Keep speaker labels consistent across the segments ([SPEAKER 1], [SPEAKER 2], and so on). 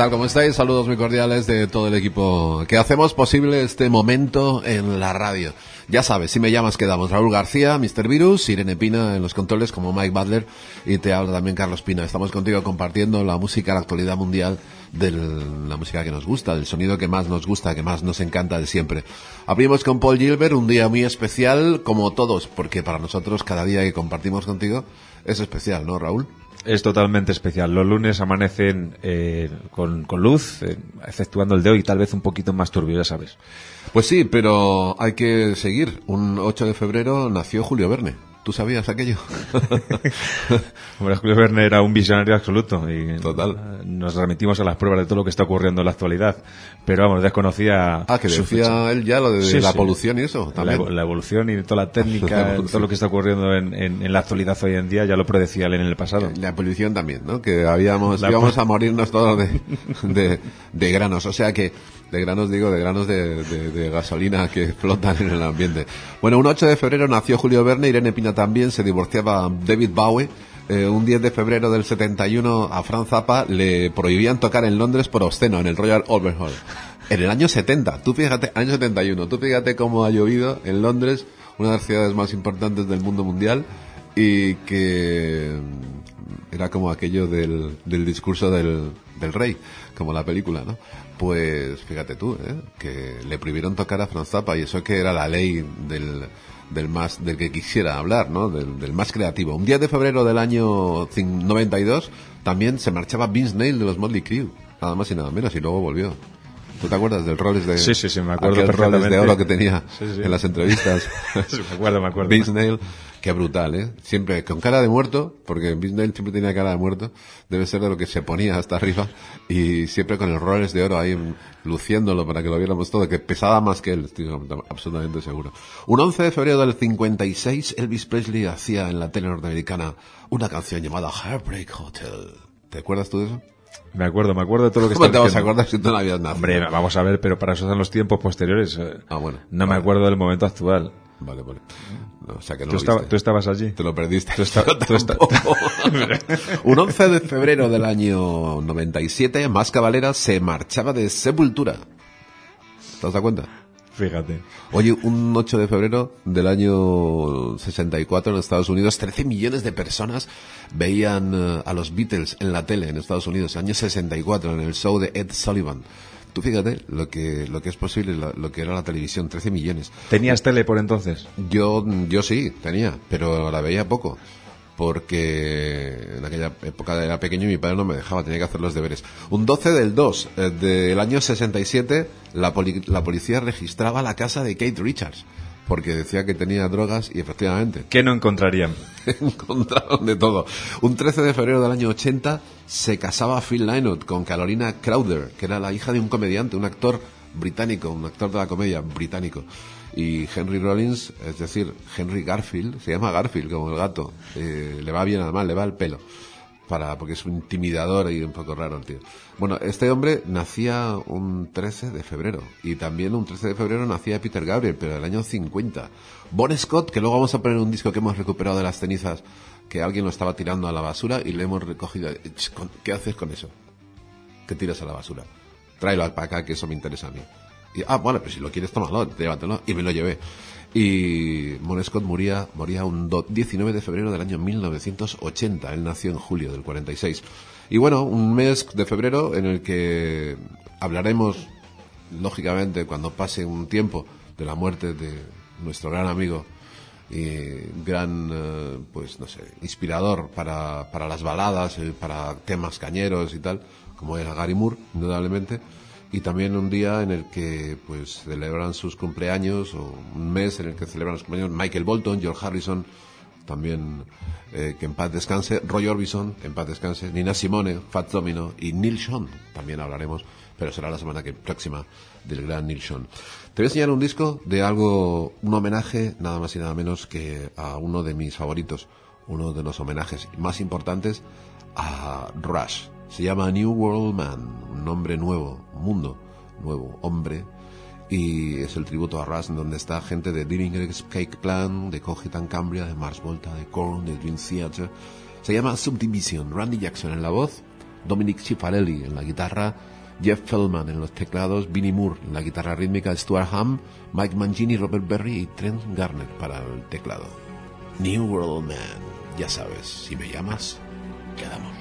[SPEAKER 1] ¿Qué tal? ¿Cómo estáis? Saludos muy cordiales de todo el equipo que hacemos posible este momento en la radio. Ya sabes, si me llamas quedamos Raúl García, Mr. Virus, Irene Pina en los controles como Mike Butler y te habla también Carlos Pina. Estamos contigo compartiendo la música, la actualidad mundial de la música que nos gusta, del sonido que más nos gusta, que más nos encanta de siempre. Abrimos con Paul Gilbert, un día muy especial como todos, porque para nosotros cada día que compartimos contigo es especial, ¿no, Raúl?
[SPEAKER 2] Es totalmente especial. Los lunes amanecen eh, con, luz, eh, exceptuando el de hoy, tal vez un poquito más turbio, ya sabes.
[SPEAKER 1] Pues sí, pero hay que seguir. Un 8 de febrero nació Julio Verne. ¿Tú sabías aquello?
[SPEAKER 2] Hombre, Julio Verne era un visionario absoluto y
[SPEAKER 1] Total.
[SPEAKER 2] nos remitimos a las pruebas de todo lo que está ocurriendo en la actualidad. Pero vamos, desconocía.
[SPEAKER 1] Ah, que decía él ya lo de la polución y eso.
[SPEAKER 2] También. La, evolución y toda la técnica, todo lo que está ocurriendo en, en, la actualidad hoy en día ya lo predecía él en el pasado.
[SPEAKER 1] La polución también, ¿no? Que habíamos, íbamos a morirnos todos de, de, de granos. O sea que de granos, digo, de granos de, gasolina que flotan en el ambiente. Bueno, un 8 de febrero nació Julio Verne, Irene Pina también, se divorciaba David Bowie. Eh, un 10 de febrero del 71 a Franz Zappa le prohibían tocar en Londres por obsceno, en el Royal Albert Hall. En el año 70, tú fíjate, año 71, tú fíjate cómo ha llovido en Londres, una de las ciudades más importantes del mundo mundial, y que era como aquello del, del discurso del, del rey, como la película, ¿no? Pues fíjate tú, ¿eh? que le prohibieron tocar a Franz Zappa y eso que era la ley del, del más del que quisiera hablar, ¿no? Del, más creativo. Un día de febrero del año 92 también se marchaba Vince Neil de los Motley Crue, nada más y nada menos, y luego volvió. ¿Tú te acuerdas del roles de
[SPEAKER 2] Sí, sí, sí, me acuerdo
[SPEAKER 1] roles de oro que tenía en las entrevistas?
[SPEAKER 2] sí, me acuerdo, me acuerdo.
[SPEAKER 1] Vince Neil Qué brutal, ¿eh? Siempre con cara de muerto, porque Bisnell siempre tenía cara de muerto, debe ser de lo que se ponía hasta arriba, y siempre con el roles de oro ahí luciéndolo para que lo viéramos todo, que pesaba más que él, estoy absolutamente seguro. Un 11 de febrero del 56, Elvis Presley hacía en la tele norteamericana una canción llamada Heartbreak Hotel. ¿Te acuerdas tú de eso?
[SPEAKER 2] Me acuerdo, me acuerdo de todo lo que
[SPEAKER 1] ¿Cómo te vas a acordar si tú no habías nada?
[SPEAKER 2] Hombre, vamos a ver, pero para eso son los tiempos posteriores. Eh.
[SPEAKER 1] Ah, bueno.
[SPEAKER 2] No me acuerdo del momento actual.
[SPEAKER 1] Vale, vale. O sea que no
[SPEAKER 2] ¿Tú, ¿Tú, estabas allí?
[SPEAKER 1] Te lo perdiste. Un 11 de febrero del año 97, Más Cavalera se marchaba de Sepultura. ¿Te das cuenta?
[SPEAKER 2] Fíjate.
[SPEAKER 1] Oye, un 8 de febrero del año 64 en Estados Unidos, 13 millones de personas veían eh, a los Beatles en la tele en Estados Unidos, año 64, en el show de Ed Sullivan. Tú fíjate lo que, lo que es posible, lo, que era la televisión, 13 millones.
[SPEAKER 2] ¿Tenías tele por entonces?
[SPEAKER 1] Yo, yo sí, tenía, pero la veía poco. Porque en aquella época era pequeño y mi padre no me dejaba, tenía que hacer los deberes. Un 12 del 2 eh, del año 67, la, la policía registraba la casa de Kate Richards porque decía que tenía drogas y efectivamente.
[SPEAKER 2] ¿Qué no encontrarían?
[SPEAKER 1] Encontraron de todo. Un 13 de febrero del año 80 se casaba Phil Lynott con Carolina Crowder, que era la hija de un comediante, un actor británico, un actor de la comedia británico. Y Henry Rollins, es decir, Henry Garfield, se llama Garfield como el gato, eh, le va bien además, le va el pelo para porque es un intimidador y un poco raro el tío. Bueno, este hombre nacía un 13 de febrero y también un 13 de febrero nacía Peter Gabriel, pero del año 50. Bon Scott, que luego vamos a poner un disco que hemos recuperado de las cenizas que alguien lo estaba tirando a la basura y le hemos recogido. ¿Qué haces con eso? ¿Qué tiras a la basura? Tráelo para acá que eso me interesa a mí. Y, ah, bueno, pero si lo quieres, tómalo, llévatelo. Y me lo llevé. Y Mon Scott moría, moría un 19 de febrero del año 1980. Él nació en julio del 46. Y bueno, un mes de febrero en el que hablaremos, lógicamente, cuando pase un tiempo de la muerte de nuestro gran amigo y gran, eh, pues no sé, inspirador para, para las baladas, eh, para temas cañeros y tal, como era Gary Moore, indudablemente y también un día en el que pues celebran sus cumpleaños o un mes en el que celebran los cumpleaños Michael Bolton, George Harrison, también eh, que en paz descanse, Roy Orbison, en paz descanse, Nina Simone, Fat Domino y Neil Sean, también hablaremos, pero será la semana que próxima del gran Neil Sean. Te voy a enseñar un disco de algo, un homenaje nada más y nada menos que a uno de mis favoritos, uno de los homenajes más importantes a Rush se llama New World Man, un nombre nuevo, mundo nuevo, hombre. Y es el tributo a Rush, donde está gente de Living Cake Plan, de Cogitan Cambria, de Mars Volta, de Korn, de Dream Theater. Se llama Subdivision. Randy Jackson en la voz,
[SPEAKER 3] Dominic Cifarelli en la guitarra, Jeff Feldman en los teclados, Vinnie Moore en la guitarra rítmica, Stuart Hamm, Mike Mangini, Robert Berry y Trent Garner para el teclado. New World Man, ya sabes, si me llamas, quedamos.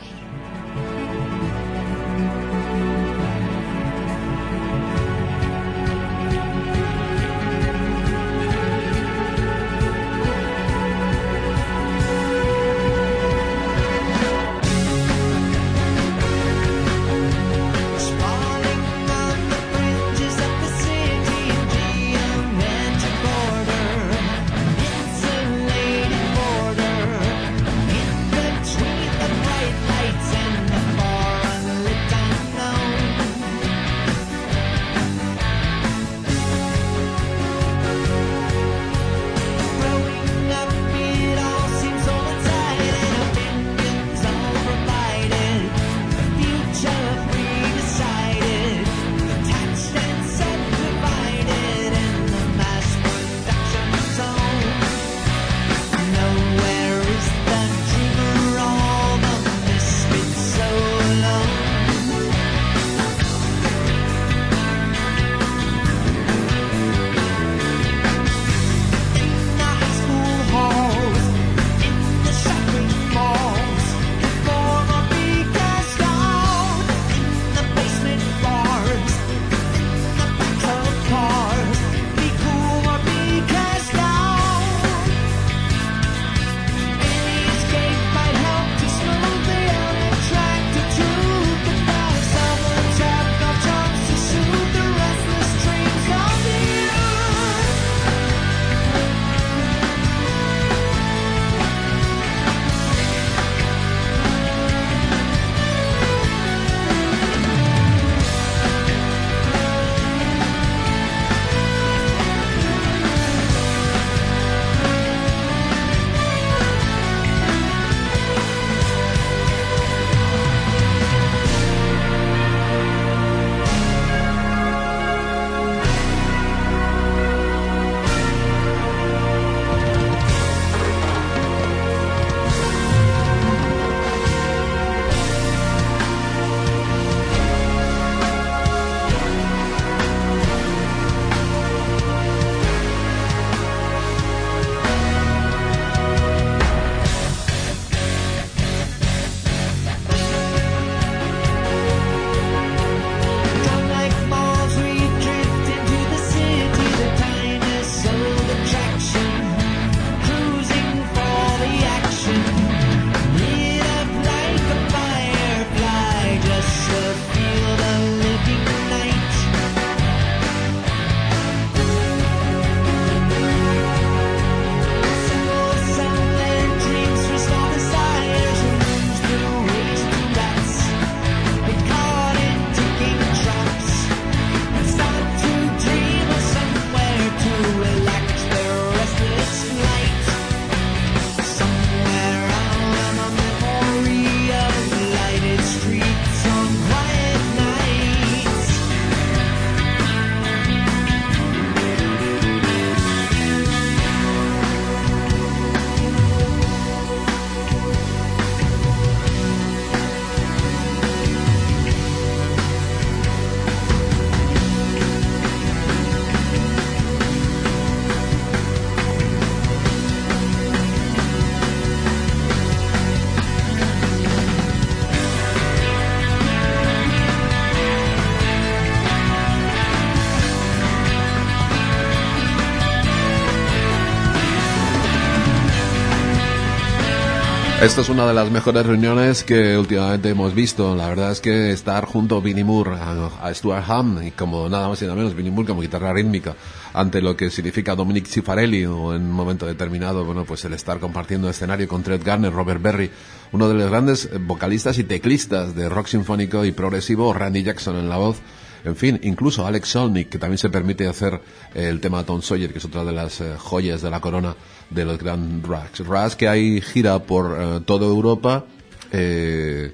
[SPEAKER 3] Esta es una de las mejores reuniones que últimamente hemos visto. La verdad es que estar junto a Vinnie Moore, a, Stuart Hamm y como nada más y nada menos Vinnie Moore como guitarra rítmica ante lo que significa Dominic Cifarelli o en un momento determinado, bueno, pues el estar compartiendo escenario con Trent Garner, Robert Berry, uno de los grandes vocalistas y teclistas de rock sinfónico y progresivo, Randy Jackson en la voz. En fin, incluso Alex Solnick, que también se permite hacer el tema Tom Sawyer, que es otra de las eh, joyas de la corona de los Grand Rags. Rags que hay gira por eh, toda Europa. Eh,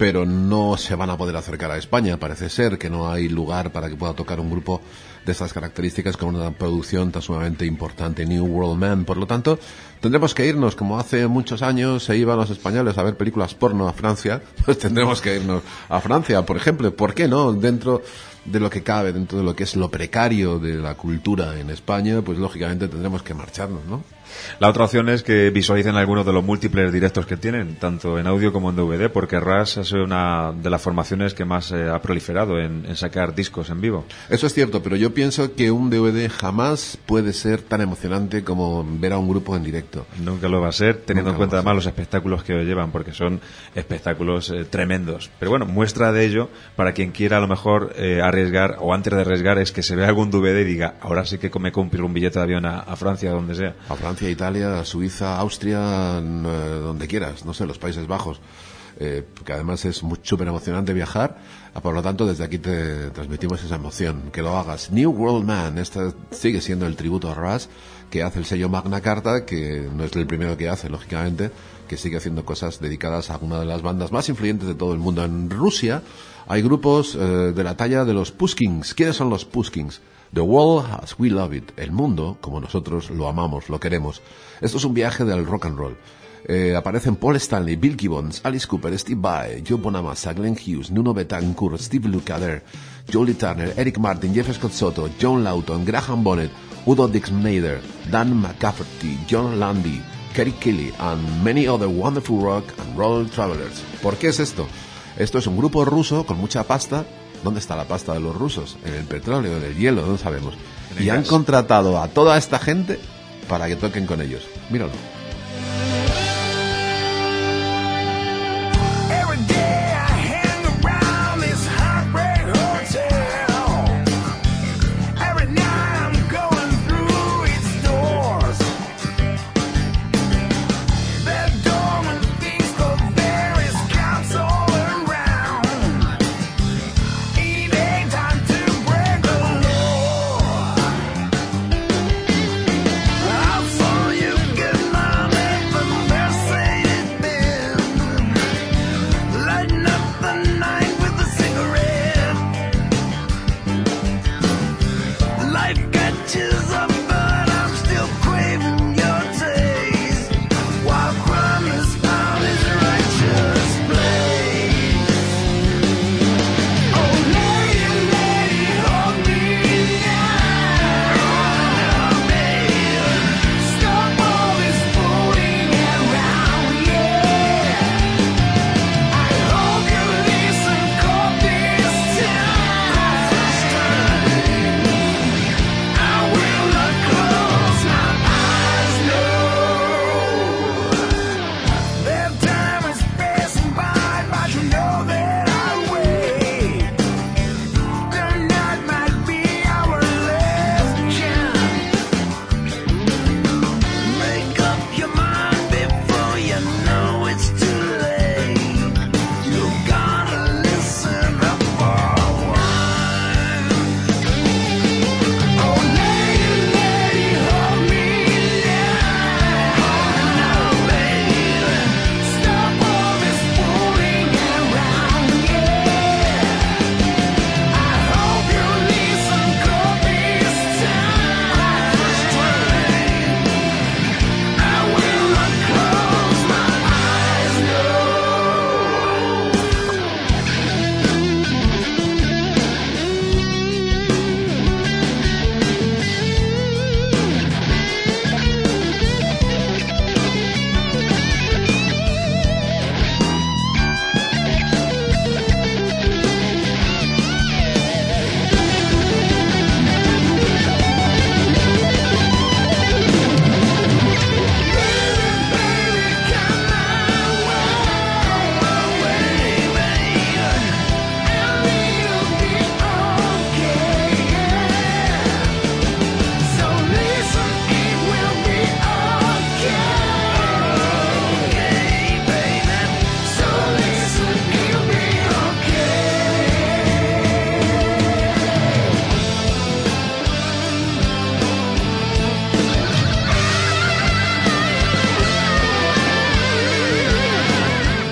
[SPEAKER 1] pero no se van a poder acercar a España. Parece ser que no hay lugar para que pueda tocar un grupo de estas características con una producción tan sumamente importante, New World Man. Por lo tanto, tendremos que irnos, como hace muchos años se iban los españoles a ver películas porno a Francia, pues tendremos que irnos a Francia, por ejemplo. ¿Por qué no? Dentro de lo que cabe, dentro de lo que es lo precario de la cultura en España, pues lógicamente tendremos que marcharnos, ¿no?
[SPEAKER 2] La otra opción es que visualicen algunos de los múltiples directos que tienen, tanto en audio como en DVD, porque RAS es una de las formaciones que más eh, ha proliferado en, en, sacar discos en vivo.
[SPEAKER 1] Eso es cierto, pero yo pienso que un DVD jamás puede ser tan emocionante como ver a un grupo en directo.
[SPEAKER 2] Nunca lo va a ser, teniendo Nunca en cuenta además los espectáculos que llevan, porque son espectáculos eh, tremendos. Pero bueno, muestra de ello, para quien quiera a lo mejor eh, arriesgar, o antes de arriesgar, es que se vea algún DVD y diga, ahora sí que me compro un billete de avión a, a Francia, donde sea.
[SPEAKER 1] A Francia, Italia, Suiza, Austria, eh, donde quieras, no sé, los Países Bajos. Eh, que además es súper emocionante viajar. Ah, por lo tanto, desde aquí te transmitimos esa emoción. Que lo hagas. New World Man, este sigue siendo el tributo a Ras que hace el sello Magna Carta, que no es el primero que hace, lógicamente, que sigue haciendo cosas dedicadas a una de las bandas más influyentes de todo el mundo. En Rusia hay grupos eh, de la talla de los Puskins. ¿Quiénes son los Puskins? The World as We Love It, el mundo como nosotros lo amamos, lo queremos. Esto es un viaje del rock and roll. Eh, aparecen Paul Stanley, Bill Gibbons, Alice Cooper, Steve Vai, Joe Bonamassa, Glenn Hughes, Nuno Betancourt, Steve Lukather, Jolie Turner, Eric Martin, Jeff Scott Soto, John Lawton, Graham Bonnet, Udo Dix-Mader, Dan McCafferty, John Landy, Kerry Kelly, and many other wonderful rock and roll travelers. ¿Por qué es esto? Esto es un grupo ruso con mucha pasta ¿Dónde está la pasta de los rusos? En el petróleo, en el hielo, no sabemos. Y han contratado a toda esta gente para que toquen con ellos. Míralo.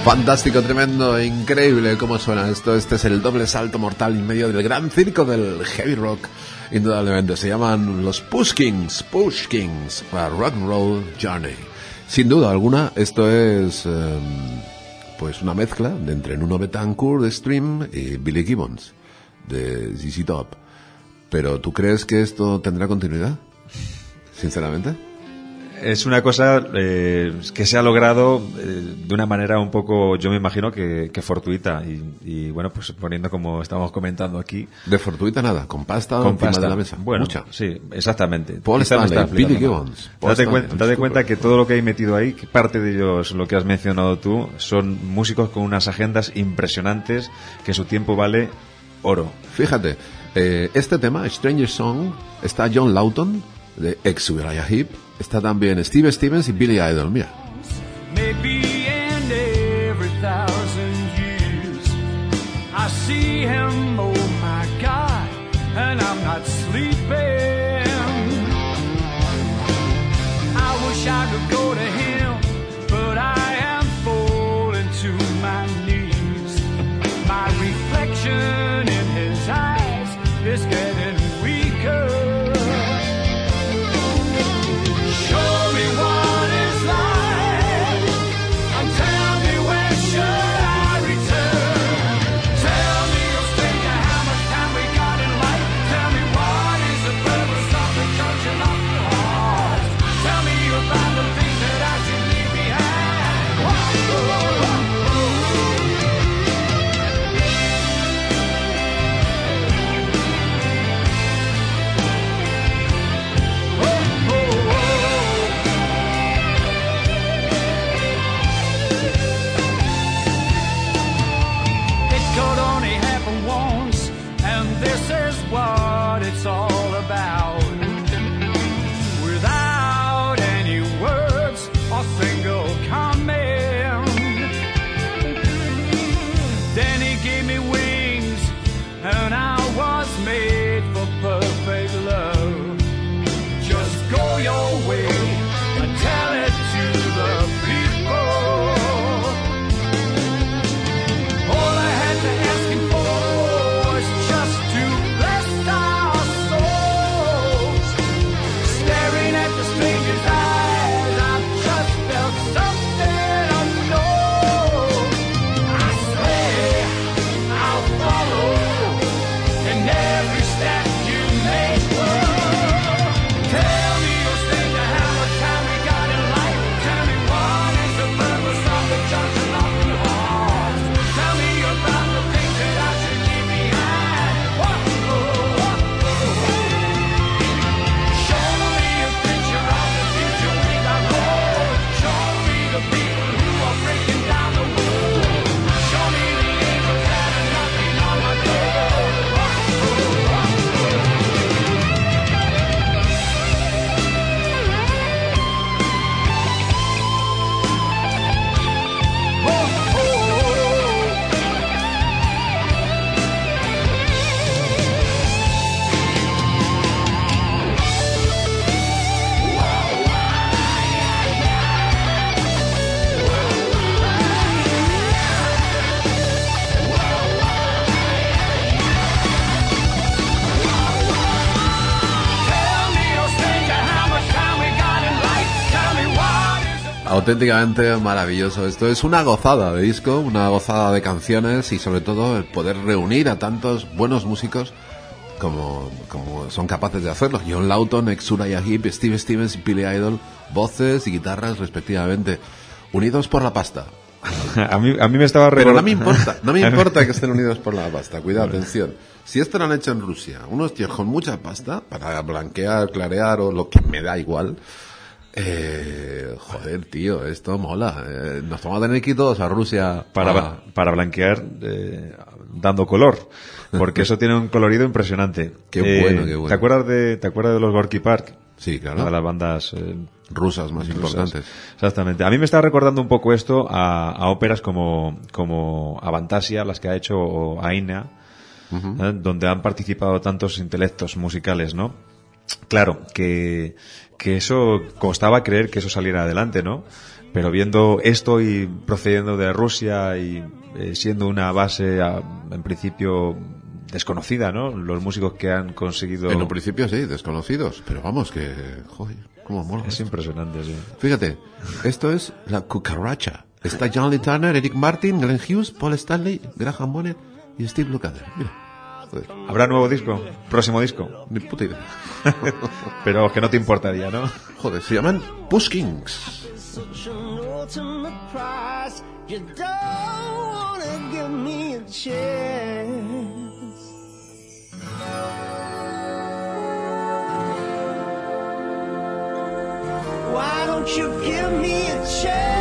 [SPEAKER 4] Fantástico, tremendo, increíble cómo suena esto. Este es el doble salto mortal en medio del gran circo del heavy rock. Indudablemente se llaman los Push Kings, Push Kings para Rock and Roll Journey. Sin duda alguna, esto es em, pues una mezcla de entre Nuno Betancourt de Stream y Billy Gibbons de ZZ Top. Pero ¿tú crees que esto tendrá continuidad? Sinceramente
[SPEAKER 2] es una cosa eh, que se ha logrado eh, de una manera un poco, yo me imagino que, fortuita y, bueno, pues poniendo como estamos comentando aquí.
[SPEAKER 4] De fortuita nada, con pasta con pasta. de la mesa.
[SPEAKER 2] Bueno, sí, exactamente.
[SPEAKER 4] Paul Stanley, Billy Gibbons.
[SPEAKER 2] Date, date cuenta que todo lo que hay metido ahí, que parte de ellos, lo que has mencionado tú, son músicos con unas agendas impresionantes que su tiempo vale oro.
[SPEAKER 4] Fíjate, eh, este tema, Stranger Song, está John Lawton de ex Uriah Heep está también Steve Stevens y Billy Idol. Mira. I see him, oh my God, and I'm not sleeping. I wish I could go to auténticamente maravilloso. Esto es una gozada de disco, una gozada de canciones y sobre todo el poder reunir a tantos buenos músicos como, como son capaces de hacerlo. John Lawton, ex Uriah Heep, Steve Stevens y Billy Idol, voces y guitarras respectivamente, unidos por la pasta.
[SPEAKER 2] a, mí, a mí me estaba
[SPEAKER 4] Pero no me importa, no me importa que estén unidos por la pasta. Cuidado, atención. Si esto lo han hecho en Rusia, unos tíos con mucha pasta, para blanquear, clarear o lo que me da igual, eh, joder, tío, esto mola. Eh, nos vamos a tener que ir todos a Rusia
[SPEAKER 2] para, para blanquear eh, dando color, porque eso tiene un colorido impresionante.
[SPEAKER 4] Qué bueno, qué bueno.
[SPEAKER 2] ¿Te acuerdas de, te acuerdas de los Gorky Park?
[SPEAKER 4] Sí, claro.
[SPEAKER 2] de las bandas
[SPEAKER 4] rusas más importantes.
[SPEAKER 2] Exactamente. A mí me está recordando un poco esto a, óperas como, como Avantasia, las que ha hecho Aina, donde han participado tantos intelectos musicales, ¿no? Claro, que, que eso costaba creer que eso saliera adelante, ¿no? Pero viendo esto y procediendo de Rusia y eh, siendo una base a- en principio desconocida, ¿no? Los músicos que han conseguido...
[SPEAKER 1] En un principio sí, desconocidos, pero vamos que, joder, cómo mola.
[SPEAKER 2] Es impresionante, sí.
[SPEAKER 1] Fíjate, esto es la cucaracha. Está John Lee Turner, Eric Martin, Glenn Hughes, Paul Stanley, Graham Bonnet y Steve Lukather. Mira, joder,
[SPEAKER 2] ¿Habrá nuevo disco? ¿Próximo disco?
[SPEAKER 1] ni puta idea.
[SPEAKER 2] Pero que no te importaría, ¿no?
[SPEAKER 1] Joder, se llaman Push Kings.
[SPEAKER 5] such an ultimate prize. You don't wanna give me a chance. Why don't you give me a chance?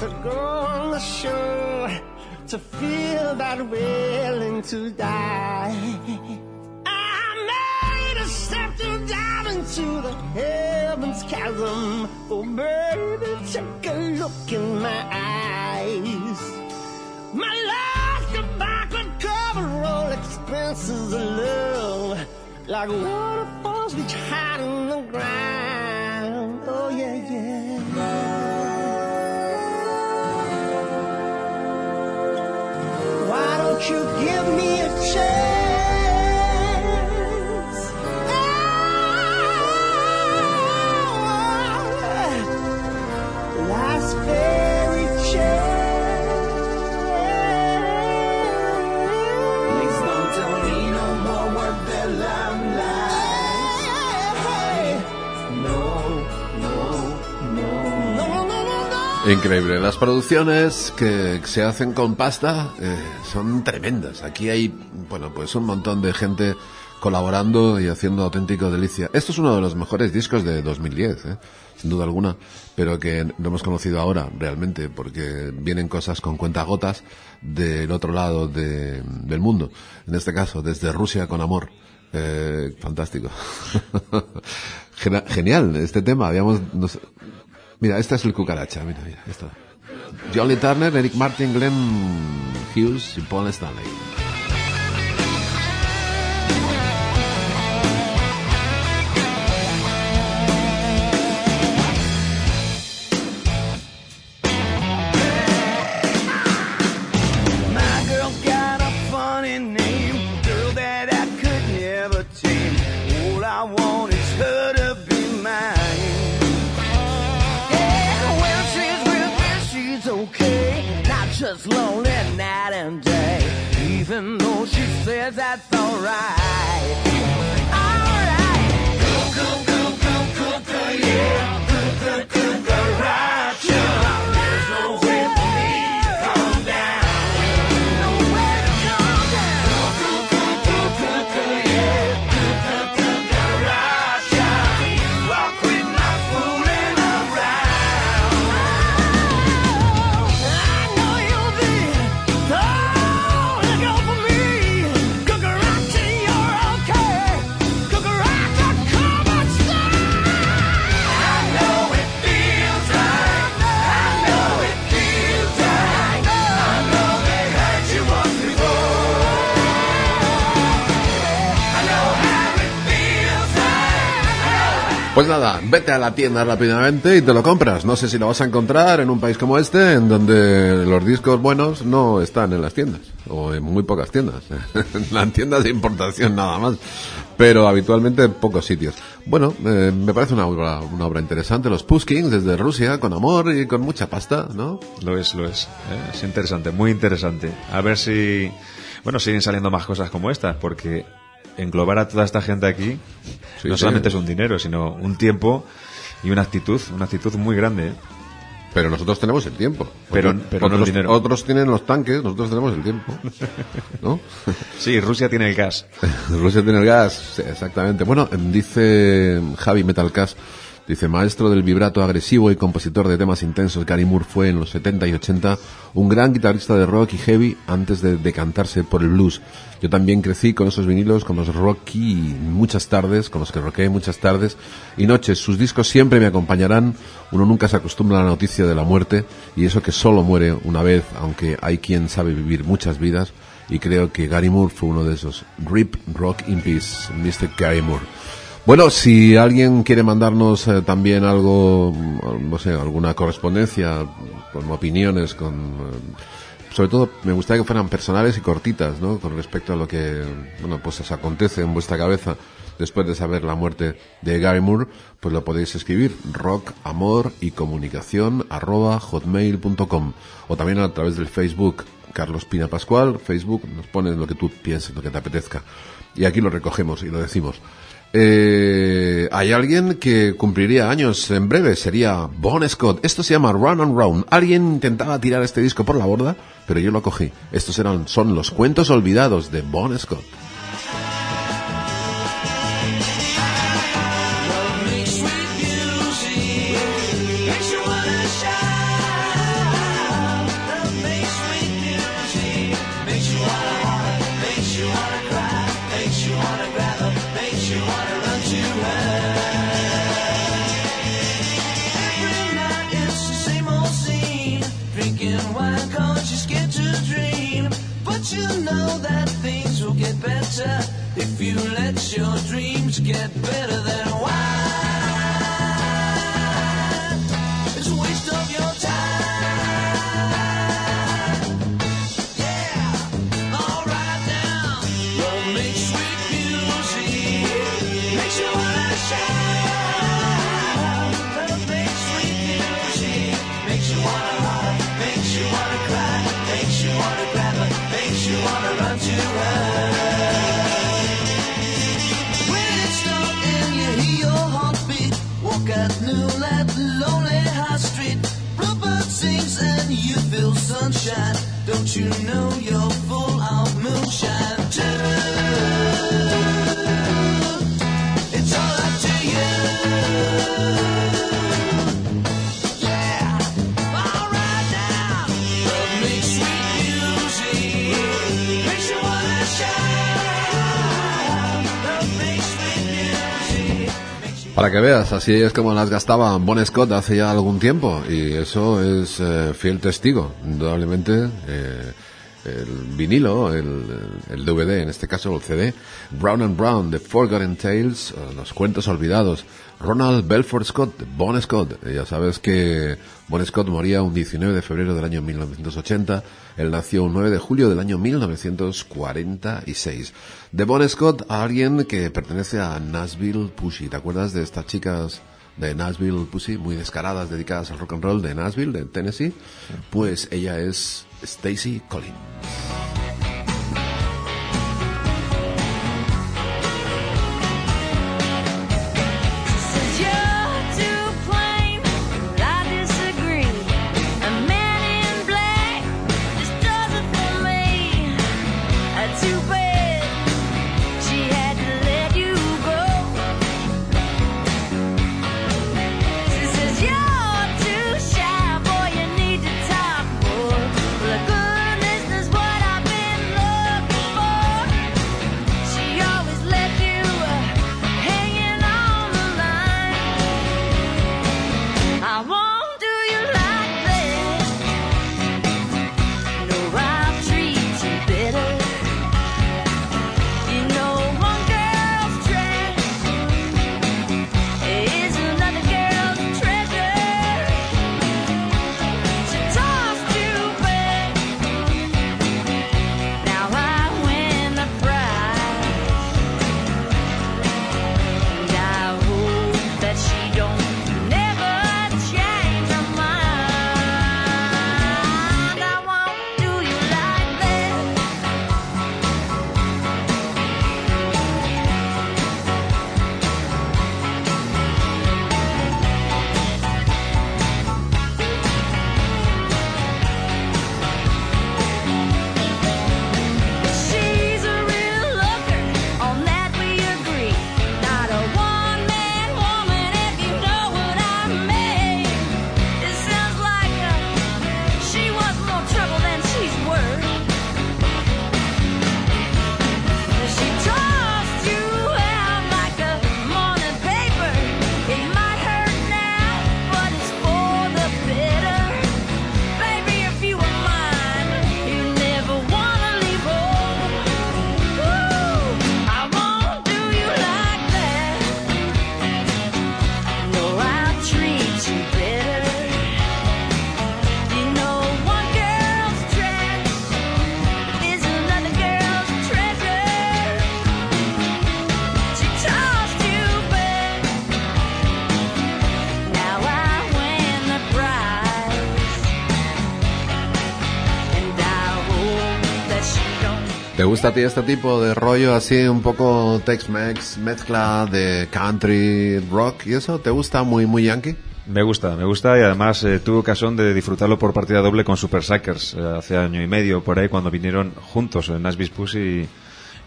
[SPEAKER 5] To go on the shore to feel that willing to die. I made a step to dive into the heavens chasm. Oh, baby, take a look in my eyes. My last goodbye could cover all expenses of love. Like waterfalls which hide in the ground. You give me a chance?
[SPEAKER 1] Increíble. Las producciones que se hacen con pasta eh, son tremendas. Aquí hay, bueno, pues un montón de gente colaborando y haciendo auténtico delicia. Esto es uno de los mejores discos de 2010, eh, sin duda alguna, pero que lo hemos conocido ahora realmente porque vienen cosas con cuentagotas del otro lado de- del mundo. En este caso, desde Rusia con amor. Eh, fantástico. Genial este tema. Habíamos, nos- Mira, este es el cucaracha, mira, mira, esto. Jolly Turner, Eric Martin, Glenn Hughes y Paul Stanley.
[SPEAKER 5] A
[SPEAKER 1] la tienda rápidamente y te lo compras. No sé si lo vas a encontrar en un país como este, en donde los discos buenos no están en las tiendas, o en muy pocas tiendas. en las tiendas de importación nada más, pero habitualmente en pocos sitios. Bueno, eh, me parece una obra, una obra interesante. Los Puskins desde Rusia, con amor y con mucha pasta, ¿no?
[SPEAKER 2] Lo es, lo es. ¿eh? Es interesante, muy interesante. A ver si, bueno, siguen saliendo más cosas como estas, porque englobar a toda esta gente aquí
[SPEAKER 1] Sí,
[SPEAKER 2] no
[SPEAKER 1] sí.
[SPEAKER 2] solamente es un dinero, sino un tiempo y una actitud, una actitud muy grande. ¿eh?
[SPEAKER 1] Pero nosotros tenemos el tiempo.
[SPEAKER 2] Pero-
[SPEAKER 1] Otros-
[SPEAKER 2] pero no el
[SPEAKER 1] otros,
[SPEAKER 2] dinero.
[SPEAKER 1] otros tienen los tanques, nosotros tenemos el tiempo. ¿No?
[SPEAKER 2] Sí, Rusia tiene el gas.
[SPEAKER 1] Rusia tiene el gas, exactamente. Bueno, dice Javi Metalcast, dice, maestro del vibrato agresivo y compositor de temas intensos, Gary Moore fue en los 70 y 80 un gran guitarrista de rock y heavy antes de decantarse por el blues. Yo también crecí con esos vinilos, con los rocky muchas tardes, con los que rockeé muchas tardes y noches. Sus discos siempre me acompañarán. Uno nunca se acostumbra a la noticia de la muerte y eso que solo muere una vez, aunque hay quien sabe vivir muchas vidas y creo que Gary Moore fue uno de esos. Rip Rock in Peace, Mr. Gary Moore. Bueno, si alguien quiere mandarnos eh, también algo, mm, no sé, alguna correspondencia, con opiniones, con... eh, sobre todo me gustaría que fueran personales y cortitas, ¿no? Con respecto a lo que, bueno, pues os acontece en vuestra cabeza después de saber la muerte de Gary Moore, pues lo podéis escribir rock, amor y comunicación arroba hotmail.com o también a través del Facebook Carlos Pina Pascual, Facebook, nos pones lo que tú pienses, lo que te apetezca. Y aquí lo recogemos y lo decimos. Eh, hay alguien que cumpliría años en breve, sería Bon Scott. Esto se llama Run and Round. Alguien intentaba tirar este disco por la borda, pero yo lo cogí. Estos eran, son los cuentos olvidados de Bon Scott. Veas, así es como las gastaba Bon Scott hace ya algún tiempo y eso es eh, fiel testigo, indudablemente. eh, el vinilo, el, el DVD, en este caso el CD, Brown and Brown, The Forgotten Tales, Los Cuentos Olvidados, Ronald Belfort Scott, Bon Scott. Ya sabes que Bon Scott moría un 19 de febrero del año 1980, él nació un 9 de julio del año 1946. De Bon Scott a alguien que pertenece a Nashville Pussy. ¿Te acuerdas de estas chicas de Nashville Pussy, muy descaradas, dedicadas al rock and roll de Nashville, de Tennessee? Pues ella es Stacy Collins. Gusta a ti este tipo de rollo así, un poco Tex-Mex, mezcla de country, rock y eso? ¿Te gusta muy, muy yankee?
[SPEAKER 2] Me gusta, me gusta y además eh, tuve ocasión de disfrutarlo por partida doble con Super Suckers eh, hace año y medio por ahí cuando vinieron juntos en Nashville Pussy y,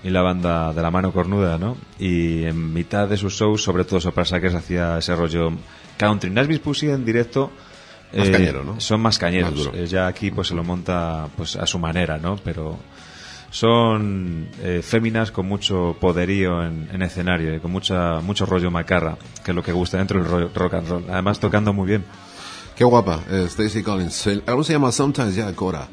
[SPEAKER 2] y la banda de la mano cornuda, ¿no? Y en mitad de sus shows, sobre todo Super Suckers hacía ese rollo country. Nashville Pussy en directo eh,
[SPEAKER 1] cañero, ¿no?
[SPEAKER 2] Son más cañeros.
[SPEAKER 1] Más.
[SPEAKER 2] Eh, ya aquí pues se lo monta pues a su manera, ¿no? Pero son eh, féminas con mucho poderío en, en escenario y con mucha mucho rollo macarra, que es lo que gusta dentro del rock and roll. Además tocando muy bien.
[SPEAKER 1] Qué guapa, eh, Stacy Collins. El álbum se llama Sometimes Ya Cora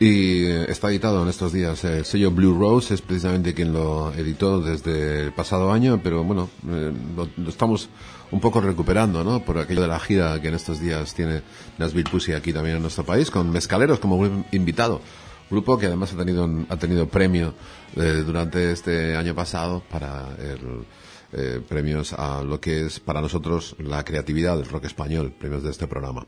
[SPEAKER 1] y eh, está editado en estos días. El sello Blue Rose es precisamente quien lo editó desde el pasado año, pero bueno, eh, lo, lo estamos un poco recuperando, ¿no? Por aquello de la gira que en estos días tiene Nashville Pussy aquí también en nuestro país, con Mezcaleros como invitado. Grupo que además ha tenido, ha tenido premio eh, durante este año pasado para el, eh, premios a lo que es para nosotros la creatividad del rock español, premios de este programa.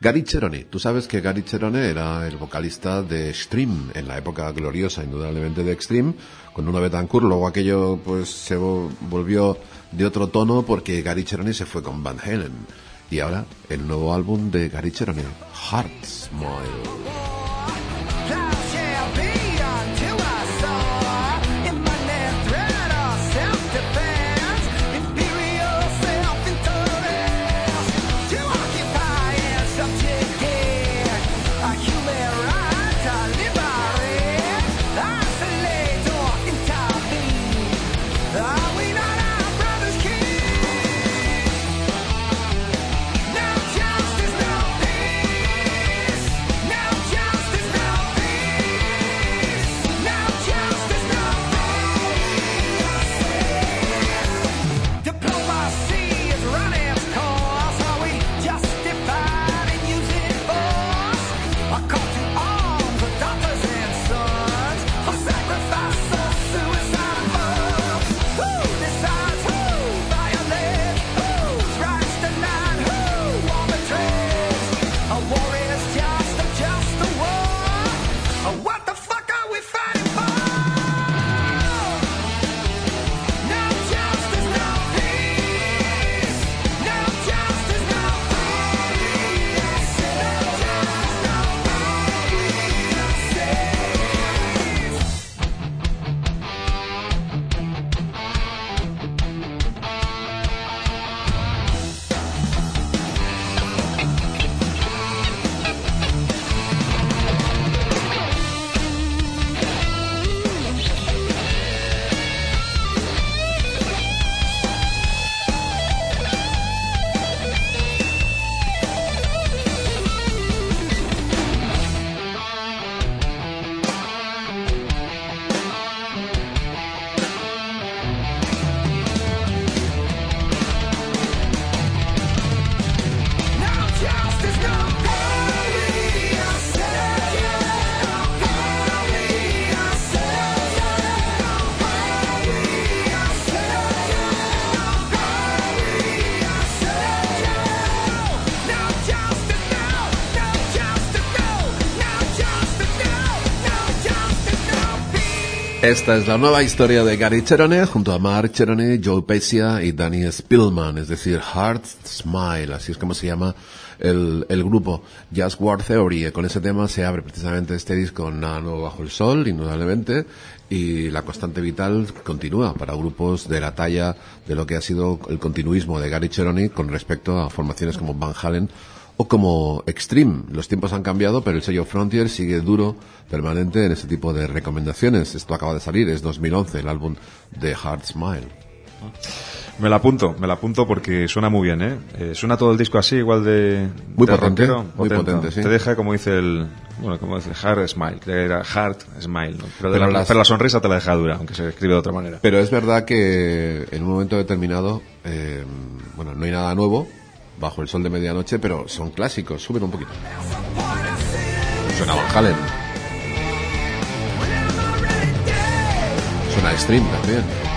[SPEAKER 1] Gary Cherone, tú sabes que Gary Cherone era el vocalista de Extreme, en la época gloriosa indudablemente de Extreme, con una Betancourt, luego aquello pues se vo- volvió de otro tono porque Gary Cherone se fue con Van Halen. Y ahora el nuevo álbum de Gary Cherone, Heart Smile. Esta es la nueva historia de Gary Cherone junto a Mark Cherone, Joe Pesia y Danny Spillman, es decir, Heart Smile, así es como se llama el, el grupo Just War Theory. Eh, Con ese tema se abre precisamente este disco Nada Nuevo Bajo el Sol, indudablemente, y la constante vital continúa para grupos de la talla de lo que ha sido el continuismo de Gary Cherone con respecto a formaciones como Van Halen o como Extreme. Los tiempos han cambiado, pero el sello Frontier sigue duro, permanente en ese tipo de recomendaciones. Esto acaba de salir, es 2011, el álbum de Heart Smile.
[SPEAKER 2] Me la apunto, me la apunto porque suena muy bien, ¿eh? Eh, suena todo el disco así, igual de...
[SPEAKER 1] Muy
[SPEAKER 2] de
[SPEAKER 1] potente,
[SPEAKER 2] rockero,
[SPEAKER 1] muy potente, sí.
[SPEAKER 2] Te deja, como dice el... Bueno, como dice, Heart Smile, que era Heart Smile, ¿no? Pero, de
[SPEAKER 1] Pero
[SPEAKER 2] la,
[SPEAKER 1] las-
[SPEAKER 2] pero la sonrisa te la deja dura, aunque se escribe de otra manera.
[SPEAKER 1] Pero es verdad que en un momento determinado, eh, bueno, no hay nada nuevo bajo el sol de medianoche, pero son clásicos. Suben un poquito. Suena Van Halen. Suena Extreme también.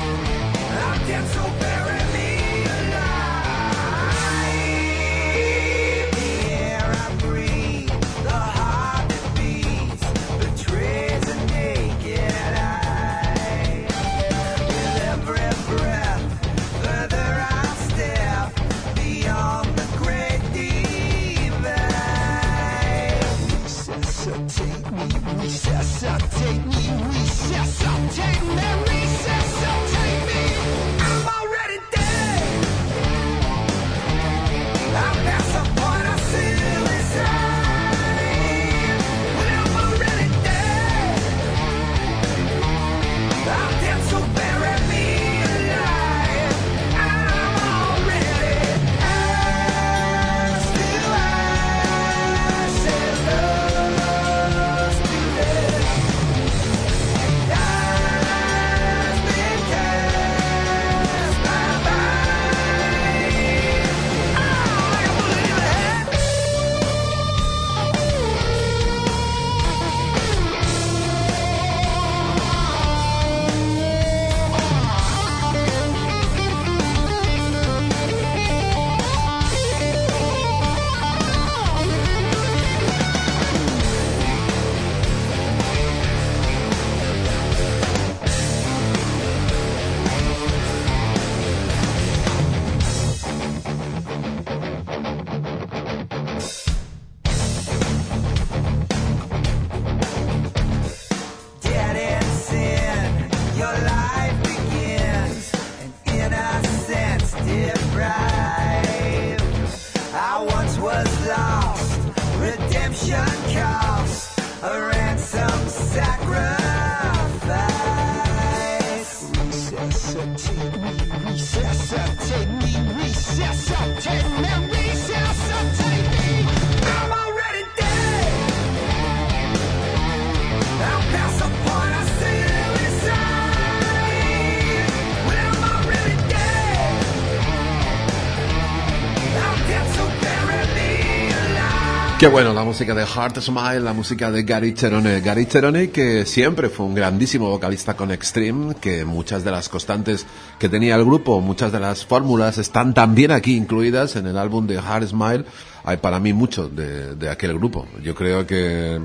[SPEAKER 1] Qué bueno, la música de Heart Smile, la música de Gary Cherone. Gary Cherone que siempre fue un grandísimo vocalista con Extreme, que muchas de las constantes que tenía el grupo, muchas de las fórmulas están también aquí incluidas en el álbum de Heart Smile. Hay para mí mucho de, aquel grupo. Yo creo que...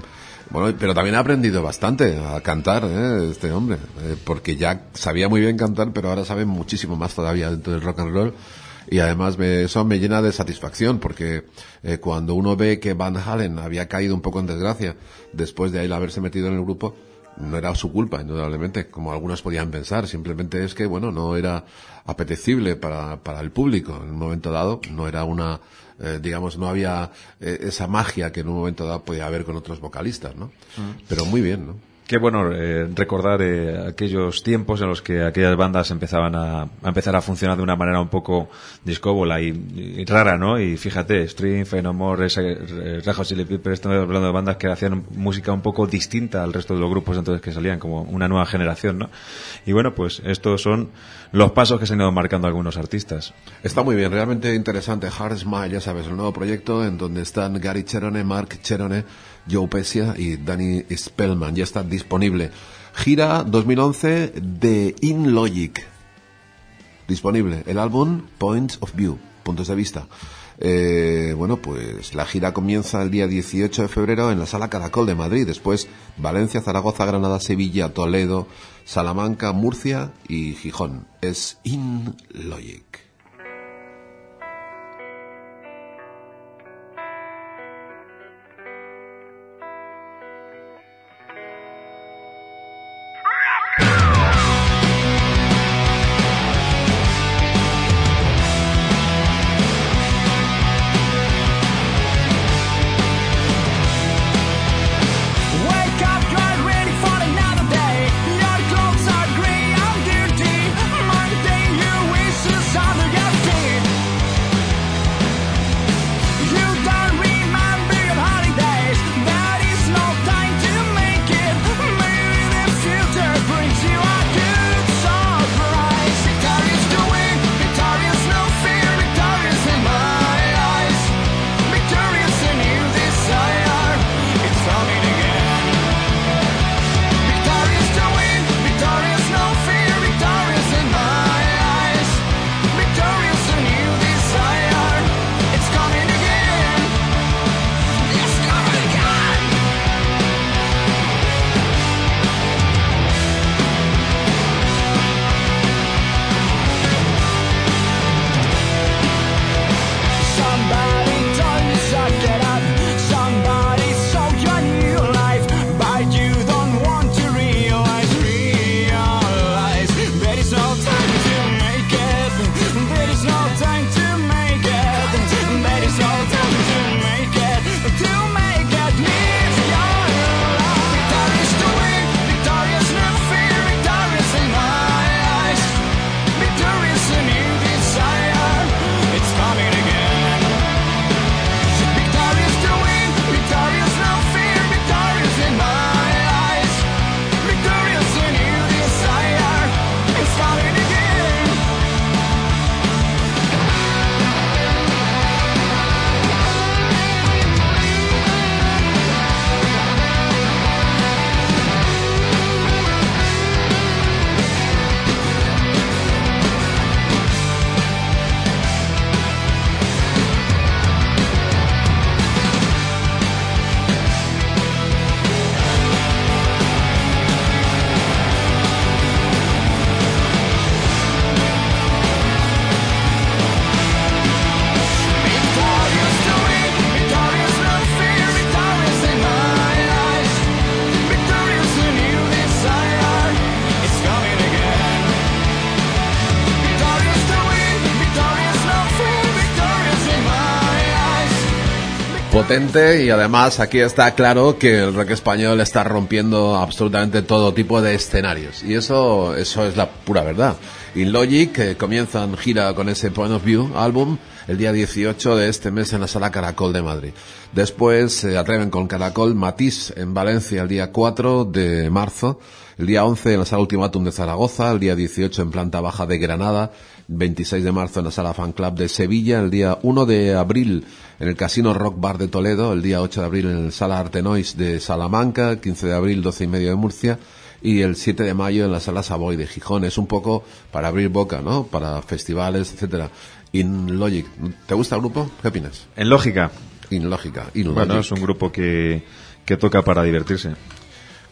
[SPEAKER 1] Bueno, pero también ha aprendido bastante a cantar, ¿eh? este hombre, eh, porque ya sabía muy bien cantar, pero ahora sabe muchísimo más todavía dentro del rock and roll y además me, eso me llena de satisfacción porque eh, cuando uno ve que Van Halen había caído un poco en desgracia después de él haberse metido en el grupo, no era su culpa, indudablemente, como algunos podían pensar, simplemente es que, bueno, no era apetecible para, para el público en un momento dado, no era una, eh, digamos, no había eh, esa magia que en un momento dado podía haber con otros vocalistas, ¿no? Pero muy bien, ¿no?
[SPEAKER 2] Qué bueno eh, recordar eh, aquellos tiempos en los que aquellas bandas empezaban a, a empezar a funcionar de una manera un poco discóbola y, y rara, ¿no? Y fíjate, String, Phenomore, Red Hot Chili Peppers, estamos hablando de bandas que hacían música un poco distinta al resto de los grupos entonces que salían, como una nueva generación, ¿no? Y bueno, pues estos son los pasos que se han ido marcando algunos artistas.
[SPEAKER 1] Está muy bien, realmente interesante. Hard Smile, ya sabes, el nuevo proyecto en donde están Gary Cherone, Mark Cherone, Joe Pesia y Danny Spellman. Ya está disponible. Gira 2011 de In Logic. Disponible. El álbum Points of View, puntos de vista. Eh, bueno, pues la gira comienza el día 18 de febrero en la Sala Caracol de Madrid. Después Valencia, Zaragoza, Granada, Sevilla, Toledo, Salamanca, Murcia y Gijón. Es In Logic. Potente y además aquí está claro que el rock español está rompiendo absolutamente todo tipo de escenarios y eso eso es la pura verdad. In Logic que comienzan gira con ese Point of View álbum el día 18 de este mes en la sala Caracol de Madrid. Después se atreven con Caracol Matisse en Valencia el día 4 de marzo, el día 11 en la sala Ultimatum de Zaragoza, el día 18 en planta baja de Granada, 26 de marzo en la sala Fan Club de Sevilla, el día 1 de abril en el Casino Rock Bar de Toledo, el día 8 de abril en el Sala Artenois de Salamanca, 15 de abril 12 y medio de Murcia y el 7 de mayo en la Sala Savoy de Gijón. Es un poco para abrir boca, ¿no? Para festivales, etcétera. In Logic, ¿te gusta el grupo? ¿Qué opinas?
[SPEAKER 2] En lógica,
[SPEAKER 1] In Lógica, In
[SPEAKER 2] bueno,
[SPEAKER 1] Logic.
[SPEAKER 2] es un grupo que, que toca para divertirse.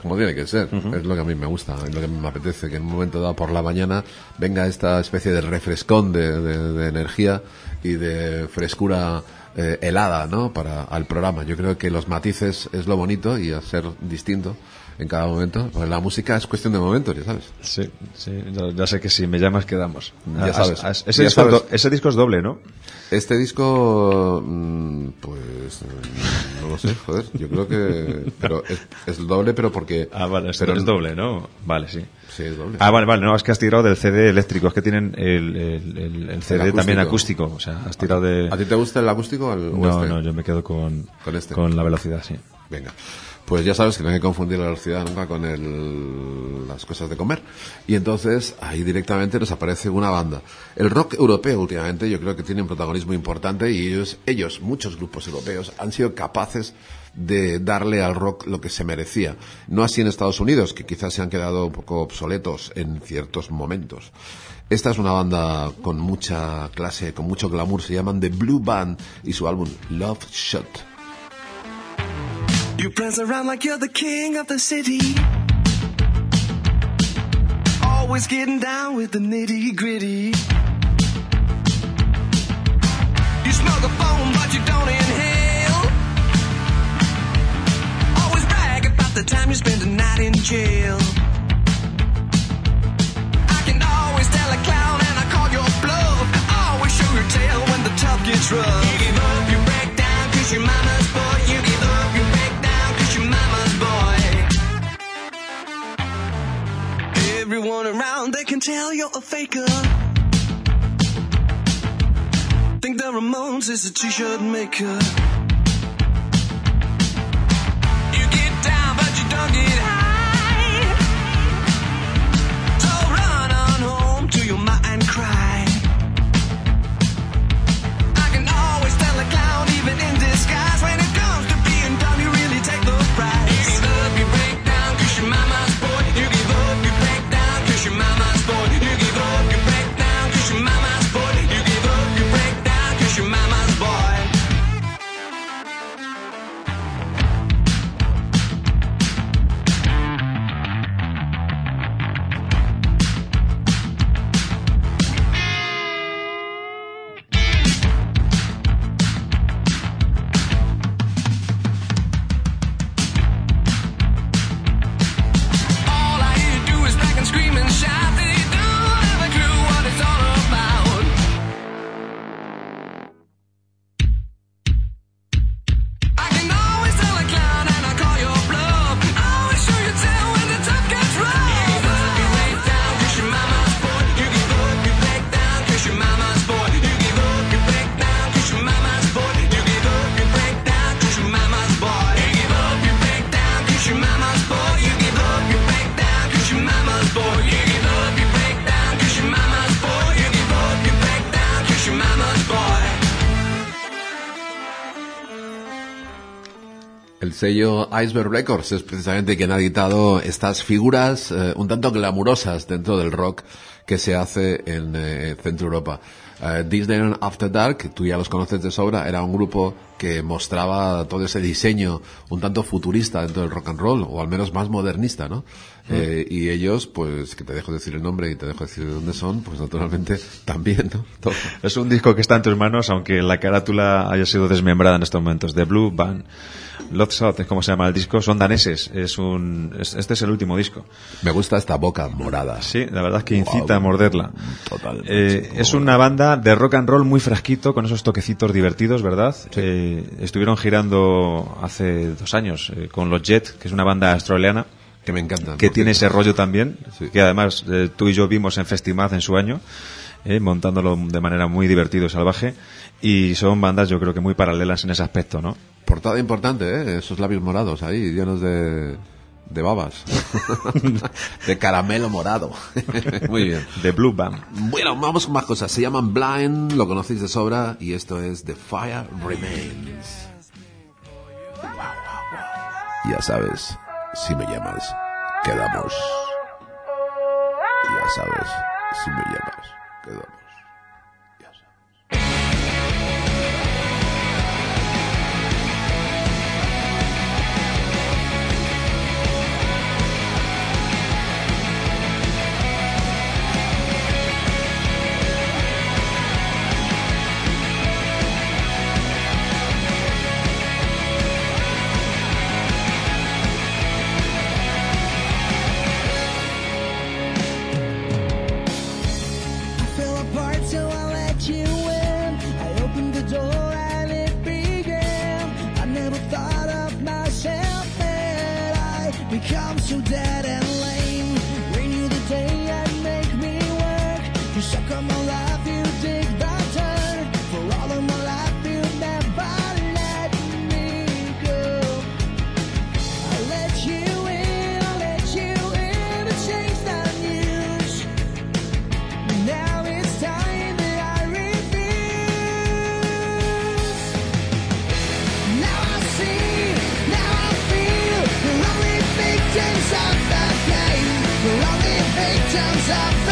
[SPEAKER 1] Como tiene que ser. Es lo que a mí me gusta, es lo que me apetece, que en un momento dado por la mañana venga esta especie de refrescón de, de- de energía y de frescura eh, helada, ¿no? Para al programa. Yo creo que los matices es lo bonito y a ser distinto en cada momento. Pues la música es cuestión de momentos, ya sabes.
[SPEAKER 2] Sí, sí, ya, ya sé que si me llamas quedamos.
[SPEAKER 1] Ya
[SPEAKER 2] Has-
[SPEAKER 1] sabes.
[SPEAKER 2] has- ese,
[SPEAKER 1] Ya
[SPEAKER 2] disco, es
[SPEAKER 1] sabes.
[SPEAKER 2] do- ese disco es doble, ¿no?
[SPEAKER 1] Este disco, mm, pues, mm, no lo sé, joder, yo creo que, pero es, es doble, pero porque,
[SPEAKER 2] Ah, vale, es,
[SPEAKER 1] pero
[SPEAKER 2] es doble, ¿no? Vale, sí.
[SPEAKER 1] Sí, es doble.
[SPEAKER 2] Ah, vale, vale, no, es que has tirado del CD eléctrico, es que tienen el, el, el- el CD
[SPEAKER 1] acústico.
[SPEAKER 2] también acústico, o sea, has tirado de...
[SPEAKER 1] ¿A ti te gusta el acústico o el o
[SPEAKER 2] No,
[SPEAKER 1] este?
[SPEAKER 2] no, yo me quedo con,
[SPEAKER 1] Con este.
[SPEAKER 2] con la velocidad, sí.
[SPEAKER 1] Venga. Pues ya sabes que no hay que confundir la velocidad nunca con el- las cosas de comer. Y entonces ahí directamente nos aparece una banda. El rock europeo últimamente yo creo que tiene un protagonismo importante y ellos, ellos, muchos grupos europeos, han sido capaces de darle al rock lo que se merecía. No así en Estados Unidos, que quizás se han quedado un poco obsoletos en ciertos momentos. Esta es una banda con mucha clase, con mucho glamour, se llaman The Blue Band y su álbum Love Shot.
[SPEAKER 6] You prance around like you're the king of the city. Always getting down with the nitty gritty. You smoke a phone, but you don't inhale. Always brag about the time you spend a night in jail. I can always tell a clown and I call your bluff. I Always show your tail when the tough gets rough. Everyone around, they can tell you're a faker. Think the Ramones is a t-shirt maker.
[SPEAKER 1] Sello Iceberg Records es precisamente quien ha editado estas figuras eh, un tanto glamurosas dentro del rock que se hace en eh, Centro Europa. Eh, Disney After Dark, tú ya los conoces de sobra, era un grupo que mostraba todo ese diseño un tanto futurista dentro del rock and roll, o al menos más modernista, ¿no? Eh, y ellos, pues, que te dejo decir el nombre y te dejo decir de dónde son, pues naturalmente también, ¿no?
[SPEAKER 2] Es un disco que está en tus manos, aunque la carátula haya sido desmembrada en estos momentos. The Blue Band. Love South es como se llama el disco, son daneses. Es un, este es el último disco.
[SPEAKER 1] Me gusta esta boca morada.
[SPEAKER 2] Sí, la verdad es que incita a morderla.
[SPEAKER 1] Total.
[SPEAKER 2] Eh, es una banda de rock and roll muy frasquito, con esos toquecitos divertidos, ¿verdad? Eh, estuvieron girando hace dos años eh, con los Jet, que es una banda australiana
[SPEAKER 1] que me encanta.
[SPEAKER 2] Que tiene ese rollo también,
[SPEAKER 1] sí.
[SPEAKER 2] que además eh, tú y yo vimos en Festimaz en su año, eh, montándolo de manera muy divertido y salvaje, y son bandas yo creo que muy paralelas en ese aspecto, ¿no?
[SPEAKER 1] Portada importante, ¿eh? Esos labios morados ahí, llenos de, de babas. de caramelo morado. muy bien.
[SPEAKER 2] De Blue Band.
[SPEAKER 1] Bueno, vamos con más cosas. Se llaman Blind, lo conocéis de sobra, y esto es The Fire Remains. Ya sabes si me llamas, quedamos. Ya sabes, si me llamas, quedamos.
[SPEAKER 3] times I've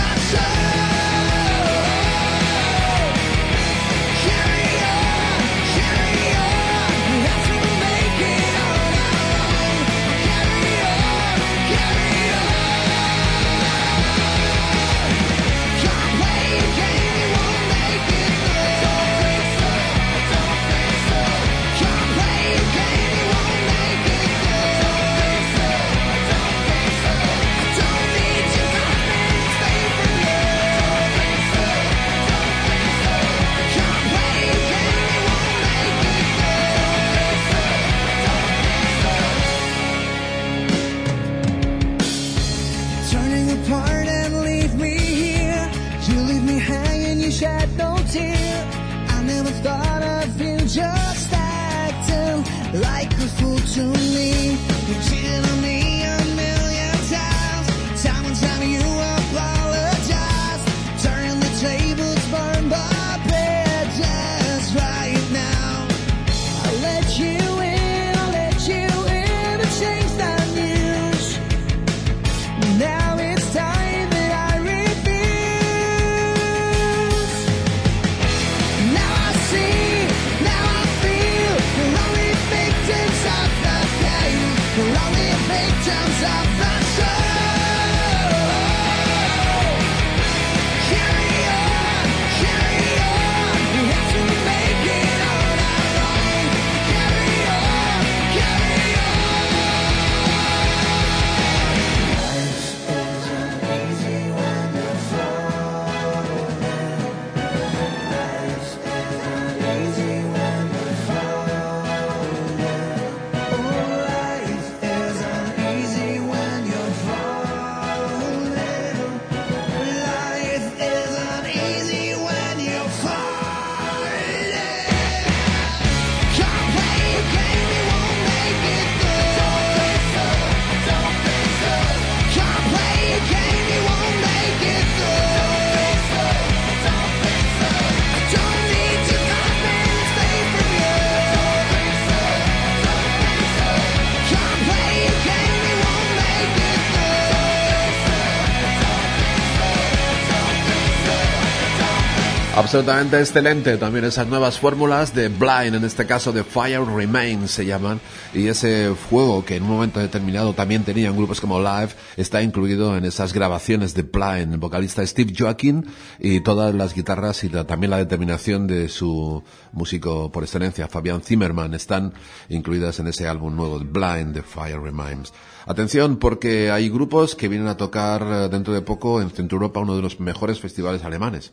[SPEAKER 1] absolutamente excelente también esas nuevas fórmulas de Blind, en este caso de Fire Remains se llaman, y ese fuego que en un momento determinado también tenían grupos como Live, está incluido en esas grabaciones de Blind, el vocalista Steve Joaquin y todas las guitarras y la, también la determinación de su músico por excelencia, Fabian Zimmerman, están incluidas en ese álbum nuevo Blind, de Fire Remains. Atención, porque hay grupos que vienen a tocar eh, dentro de poco en Centro Europa, uno de los mejores festivales alemanes.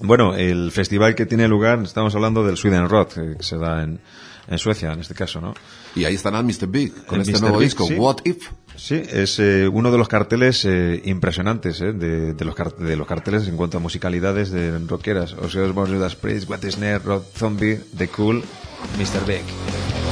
[SPEAKER 2] Bueno, el festival que tiene lugar, estamos hablando del Sweden Rock, eh, que se da en, en Suecia, en este caso, ¿no?
[SPEAKER 1] Y ahí estará Mr. Big con
[SPEAKER 2] El
[SPEAKER 1] este
[SPEAKER 2] Mr.
[SPEAKER 1] nuevo
[SPEAKER 2] Big,
[SPEAKER 1] disco,
[SPEAKER 2] sí.
[SPEAKER 1] What If.
[SPEAKER 2] Sí, es eh, uno de los carteles eh, impresionantes eh, de, de los de los carteles en cuanto a musicalidades de rockeras. Osiris Born Judas Priest, What is Snare, Rob Zombie, The Cool, Mr. Big.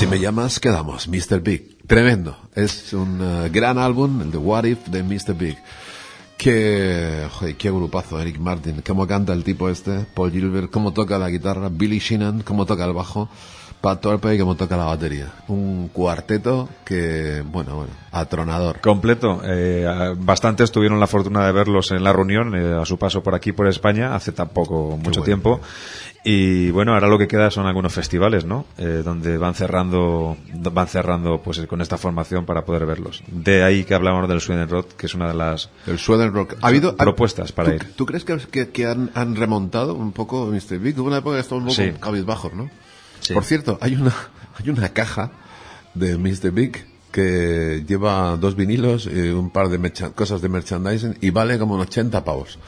[SPEAKER 1] Si me llamas, quedamos. Mr. Big. Tremendo. Es un eh, gran álbum, el de What If de Mr. Big. Que, joder, qué grupazo, Eric Martin. Cómo canta el tipo este, Paul Gilbert, cómo toca la guitarra, Billy Sheehan, cómo toca el bajo, Pat Torpe y cómo toca la batería. Un cuarteto que, bueno, bueno, atronador.
[SPEAKER 2] Completo. Eh, bastantes tuvieron la fortuna de verlos en la reunión eh, a su paso por aquí, por España, hace tampoco mucho
[SPEAKER 1] bueno.
[SPEAKER 2] tiempo. Y bueno, ahora lo que queda son algunos festivales, ¿no? Eh, donde van cerrando, van cerrando, pues con esta formación para poder verlos. De ahí que hablamos del Sweden Rock, que es una de las
[SPEAKER 1] El Sweden Rock. ¿Ha habido
[SPEAKER 2] propuestas para
[SPEAKER 1] ¿tú,
[SPEAKER 2] ir.
[SPEAKER 1] ¿Tú crees que, que- que han, han remontado un poco Mr. Big? Hubo una época que estaba un poco
[SPEAKER 2] Sí.
[SPEAKER 1] cabizbajos, ¿no?
[SPEAKER 2] Sí.
[SPEAKER 1] Por cierto, hay una, hay una caja de Mr. Big que lleva dos vinilos y un par de cosas de merchandising y vale como unos 80 pavos.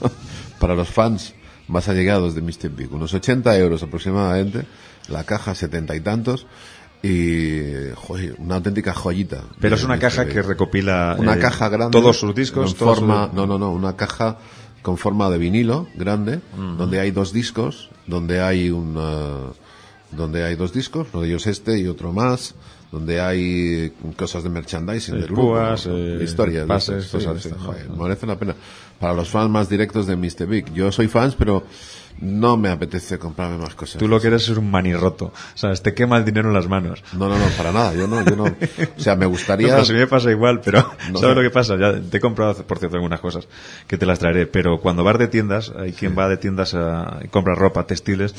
[SPEAKER 1] Para los fans más allegados de Mr. Big, unos 80 euros aproximadamente, la caja 70 y tantos y joder, una auténtica joyita.
[SPEAKER 2] Pero
[SPEAKER 1] de
[SPEAKER 2] es una
[SPEAKER 1] Mr.
[SPEAKER 2] caja que recopila
[SPEAKER 1] una
[SPEAKER 2] eh,
[SPEAKER 1] caja grande
[SPEAKER 2] todos sus discos, todos
[SPEAKER 1] forma,
[SPEAKER 2] sus-
[SPEAKER 1] no no no una caja con forma de vinilo grande donde hay dos discos donde hay una donde hay dos discos uno de ellos este y otro más donde hay cosas de merchandising
[SPEAKER 2] Sí, púas,
[SPEAKER 1] ¿no?
[SPEAKER 2] eh,
[SPEAKER 1] historias de
[SPEAKER 2] pases,
[SPEAKER 1] estas, sí,
[SPEAKER 2] cosas de
[SPEAKER 1] sí, joder, merece la pena para los fans más directos de Mr. Big yo soy fans pero no me apetece comprarme más cosas
[SPEAKER 2] Tú lo que eres es un manirroto. O sea, te quema el dinero en las manos.
[SPEAKER 1] no no no para nada yo no yo no o sea me
[SPEAKER 2] No,
[SPEAKER 1] gustaría
[SPEAKER 2] pues a mí me pasa igual, pero
[SPEAKER 1] No,
[SPEAKER 2] ¿sabes
[SPEAKER 1] no.
[SPEAKER 2] lo que pasa? Ya te he comprado, por cierto, algunas cosas que te las traeré, pero cuando vas de tiendas, hay quien va de tiendas a y compra ropa, textiles,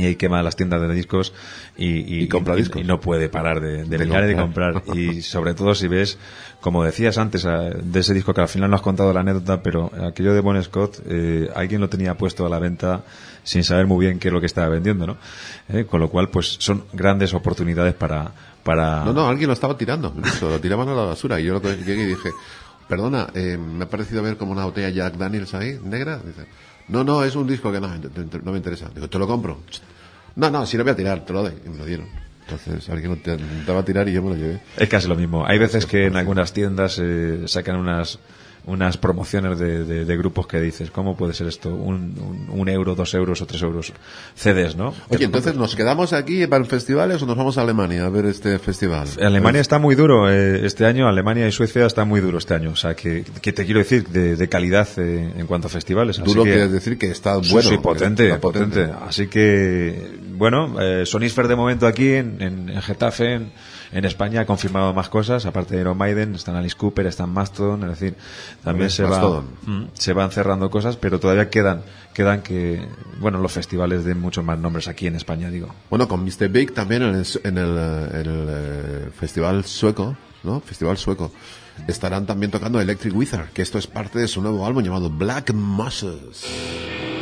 [SPEAKER 2] y ahí quema las tiendas de discos y, y-
[SPEAKER 1] Y compra discos.
[SPEAKER 2] y no puede parar de, de
[SPEAKER 1] De
[SPEAKER 2] mirar y de
[SPEAKER 1] comprar.
[SPEAKER 2] Y sobre todo si ves, como decías antes, de ese disco que al final no has contado la anécdota, pero aquello de Bon Scott, eh, alguien lo tenía puesto a la venta sin saber muy bien qué es lo que estaba vendiendo, ¿no? Eh, con lo cual, pues son grandes oportunidades para, para
[SPEAKER 1] No, no, alguien lo estaba tirando. incluso, lo tiraban a la basura. Y yo lo que llegué y dije, perdona, eh, me ha parecido ver como una botella Jack Daniels ahí, negra. Dice, no, no, es un disco que no, no me interesa. Digo, te lo compro. No, no, si lo voy a tirar, te lo doy. Y me lo dieron. Entonces alguien intentaba tirar y yo me lo llevé.
[SPEAKER 2] Es casi lo mismo. Hay veces que en algunas tiendas eh, sacan unas unas promociones de, de- de grupos que dices, ¿cómo puede ser esto? Un, un- un euro, dos euros o tres euros CDs, ¿no?
[SPEAKER 1] Oye, entonces, ¿nos quedamos aquí para festivales o nos vamos a Alemania a ver este festival?
[SPEAKER 2] Alemania está muy duro eh, este año, Alemania y Suecia está muy duro este año. O sea, que, que te quiero decir, de, de calidad eh, en cuanto a festivales. Así
[SPEAKER 1] Duro
[SPEAKER 2] que-
[SPEAKER 1] quiere decir que está bueno.
[SPEAKER 2] sí, potente,
[SPEAKER 1] está
[SPEAKER 2] potente. Así que, bueno, eh, Sonisfer de momento aquí en, en- en Getafe, en, en España, ha confirmado más cosas. Aparte de Iron Maiden, están Alice Cooper, están Mastodon, es decir, también se, va. Mm, se van cerrando cosas, pero todavía quedan, quedan que, bueno, los festivales de muchos más nombres aquí en España, digo.
[SPEAKER 1] Bueno, con Mr. Big también en el, en el, en el, eh, festival sueco, ¿no? Festival sueco. Estarán también tocando Electric Wizard, que esto es parte de su nuevo álbum llamado Black Moses.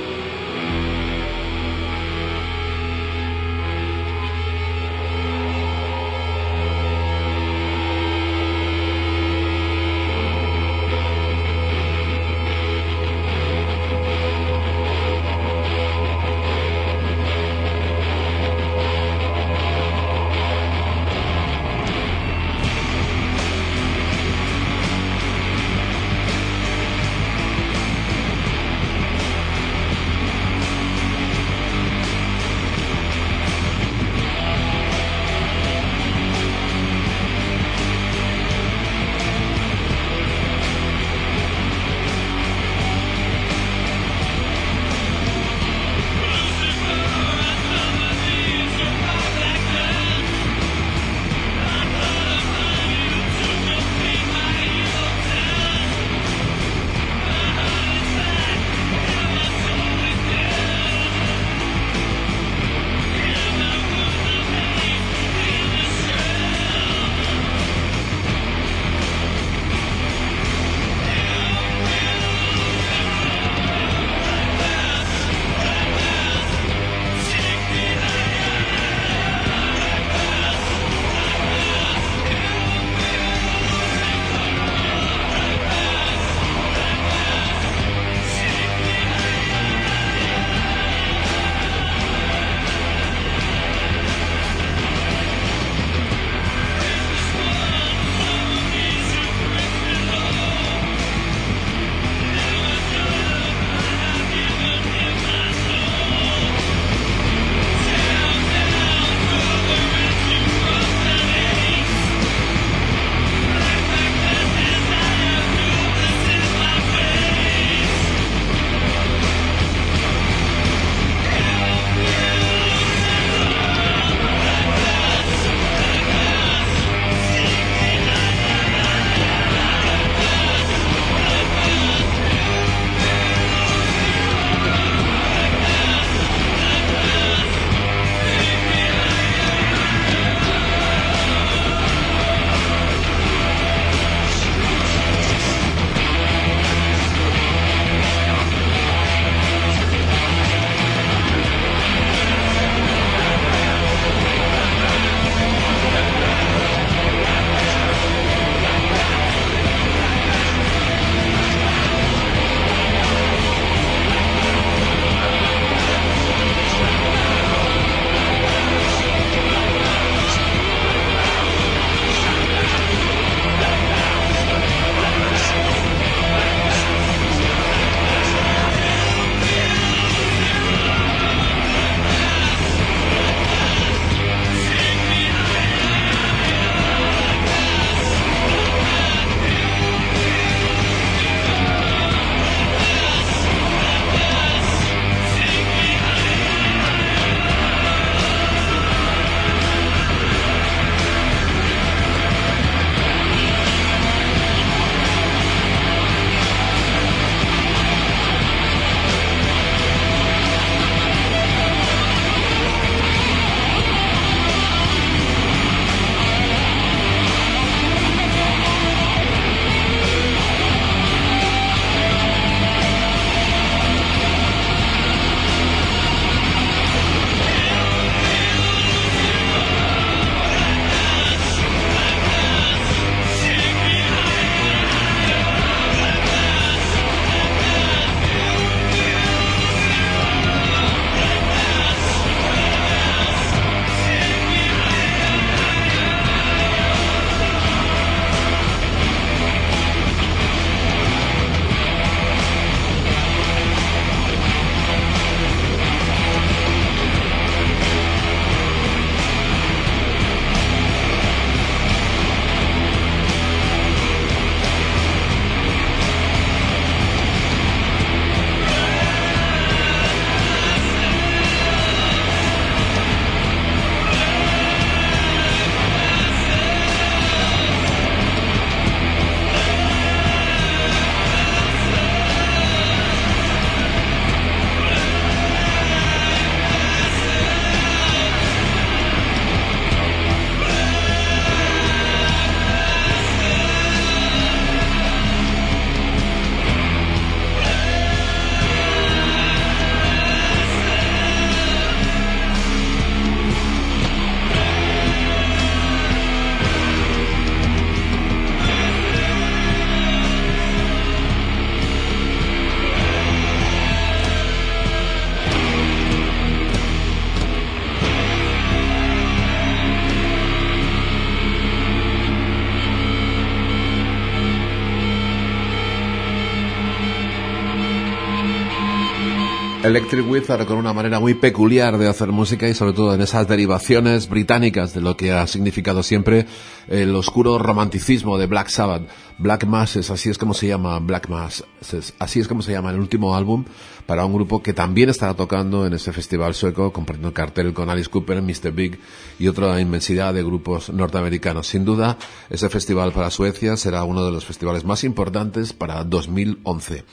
[SPEAKER 1] Electric Wizard con una manera muy peculiar de hacer música y sobre todo en esas derivaciones británicas de lo que ha significado siempre el oscuro romanticismo de Black Sabbath. Black Masses, así es como se llama Black Masses, así es como se llama el último álbum para un grupo que también estará tocando en ese festival sueco, compartiendo cartel con Alice Cooper, Mr. Big y otra inmensidad de grupos norteamericanos. Sin duda, ese festival para Suecia será uno de los festivales más importantes para 2011.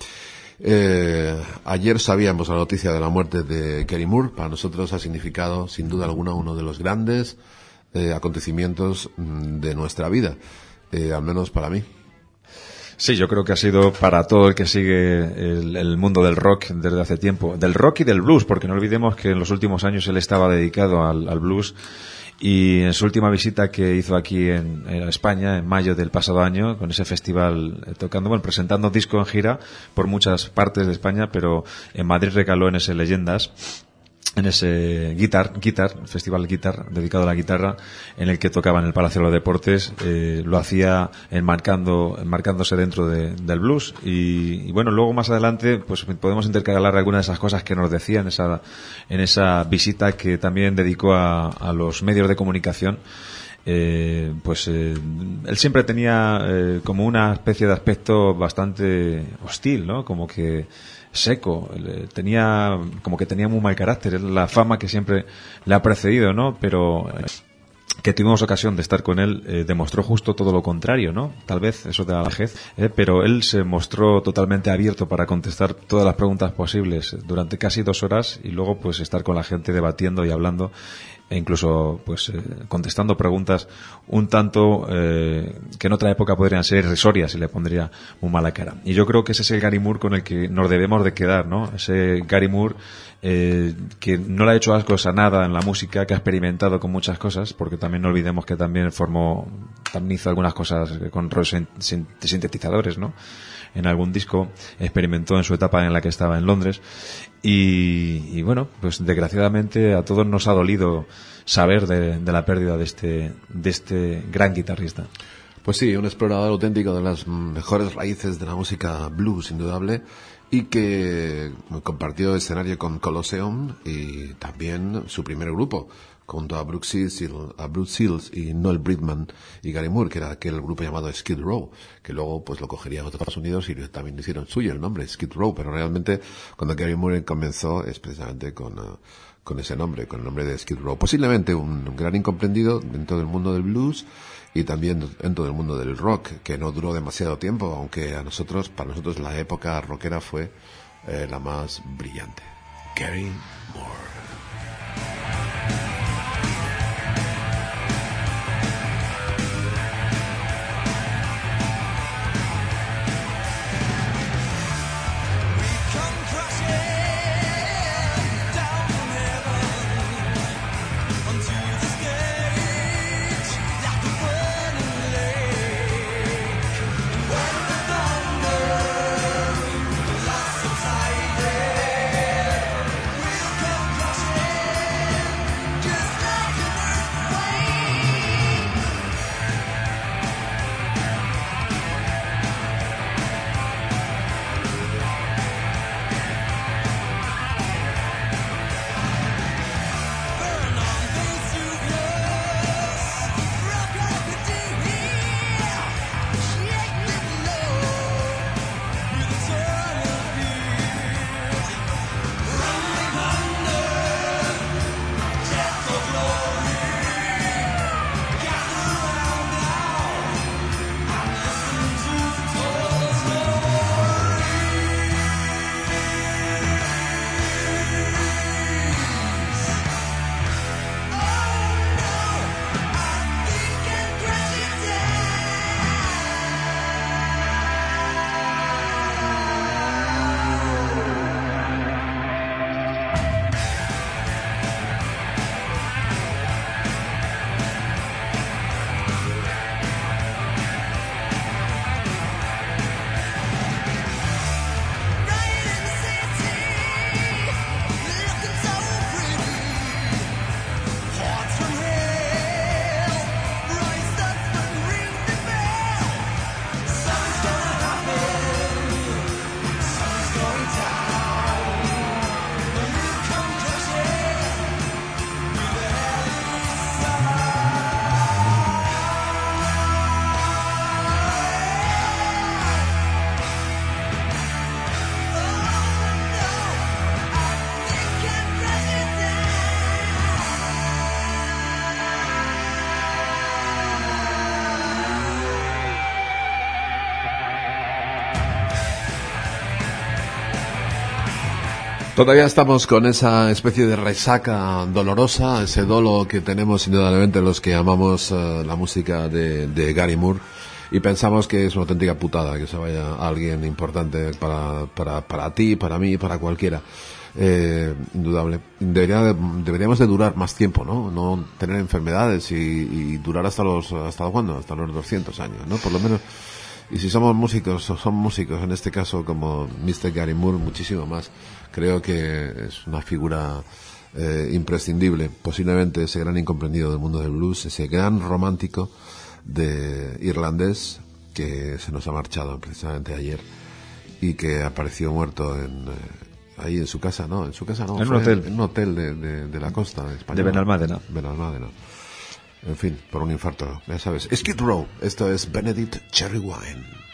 [SPEAKER 1] Eh, ayer sabíamos la noticia de la muerte de Kerry Moore. Para nosotros ha significado, sin duda alguna, uno de los grandes eh, acontecimientos mm, de nuestra vida, eh, al menos para mí.
[SPEAKER 2] Sí, yo creo que ha sido para todo el que sigue el, mundo del rock desde hace tiempo, del rock y del blues, porque no olvidemos que en los últimos años él estaba dedicado al blues y en su última visita que hizo aquí en, España, en mayo del pasado año, con ese festival eh, tocando, bueno, presentando disco en gira por muchas partes de España, pero en Madrid recaló en ese Leyendas en ese Guitar, Guitar, Festival Guitar, dedicado a la guitarra, en el que tocaba en el Palacio de los Deportes, eh, lo hacía enmarcando, enmarcándose dentro de, del blues. Y, y, bueno, luego más adelante, pues podemos intercalar algunas de esas cosas que nos decía en esa, en esa visita que también dedicó a, a los medios de comunicación. Eh, pues eh, él siempre tenía eh, como una especie de aspecto bastante hostil, ¿no? Como que seco, tenía como que tenía muy mal carácter, la fama que siempre le ha precedido, ¿no? Pero eh, que tuvimos ocasión de estar con él eh, demostró justo todo lo contrario, ¿no? Tal vez eso de la vejez, eh, pero él se mostró totalmente abierto para contestar todas las preguntas posibles durante casi dos horas y luego pues estar con la gente debatiendo y hablando e incluso pues eh, contestando preguntas un tanto eh, que en otra época podrían ser irrisorias y le pondría muy mala cara. Y yo creo que ese es el Gary Moore con el que nos debemos de quedar, ¿no? Ese Gary Moore eh, que no le ha hecho ascos a nada en la música, que ha experimentado con muchas cosas, porque también no olvidemos que también formó, también hizo algunas cosas con sintetizadores, ¿no? en algún disco, experimentó en su etapa en la que estaba en Londres y, y bueno, pues desgraciadamente a todos nos ha dolido saber de, de, la pérdida de este, de este gran guitarrista.
[SPEAKER 1] Pues sí, un explorador auténtico de las mejores raíces de la música blues, indudable, y que compartió escenario con Colosseum y también su primer grupo, junto a Brooke Seals, a Bruce Seals y Noel Bridman y Gary Moore, que era aquel grupo llamado Skid Row, que luego pues lo cogería a Estados Unidos y también hicieron suyo el nombre, Skid Row, pero realmente cuando Gary Moore comenzó es precisamente con, uh, con ese nombre, con el nombre de Skid Row. Posiblemente un, un gran incomprendido dentro del mundo del blues y también dentro del mundo del rock, que no duró demasiado tiempo, aunque a nosotros, para nosotros la época rockera fue eh, la más brillante. Gary Moore. Todavía estamos con esa especie de resaca dolorosa, ese dolo que tenemos indudablemente los que amamos eh, la música de, de Gary Moore y pensamos que es una auténtica putada que se vaya alguien importante para, para, para ti, para mí, para cualquiera. Eh, indudable. Debería de- deberíamos de durar más tiempo, ¿no? No tener enfermedades y, y durar hasta los, ¿hasta cuándo? Hasta los 200 años, ¿no? Por lo menos. Y si somos músicos, o son músicos, en este caso como Mr. Gary Moore, muchísimo más. Creo que es una figura eh, imprescindible, posiblemente ese gran incomprendido del mundo del blues, ese gran romántico de irlandés que se nos ha marchado precisamente ayer y que apareció muerto en, eh, ahí en su casa, ¿no? En su casa, ¿no?
[SPEAKER 2] En un hotel.
[SPEAKER 1] En un hotel de, de- de la costa española.
[SPEAKER 2] De Benalmádena.
[SPEAKER 1] Benalmádena. En fin, por un infarto, ya sabes. Skid Row, esto es Benedict Cherry Wine.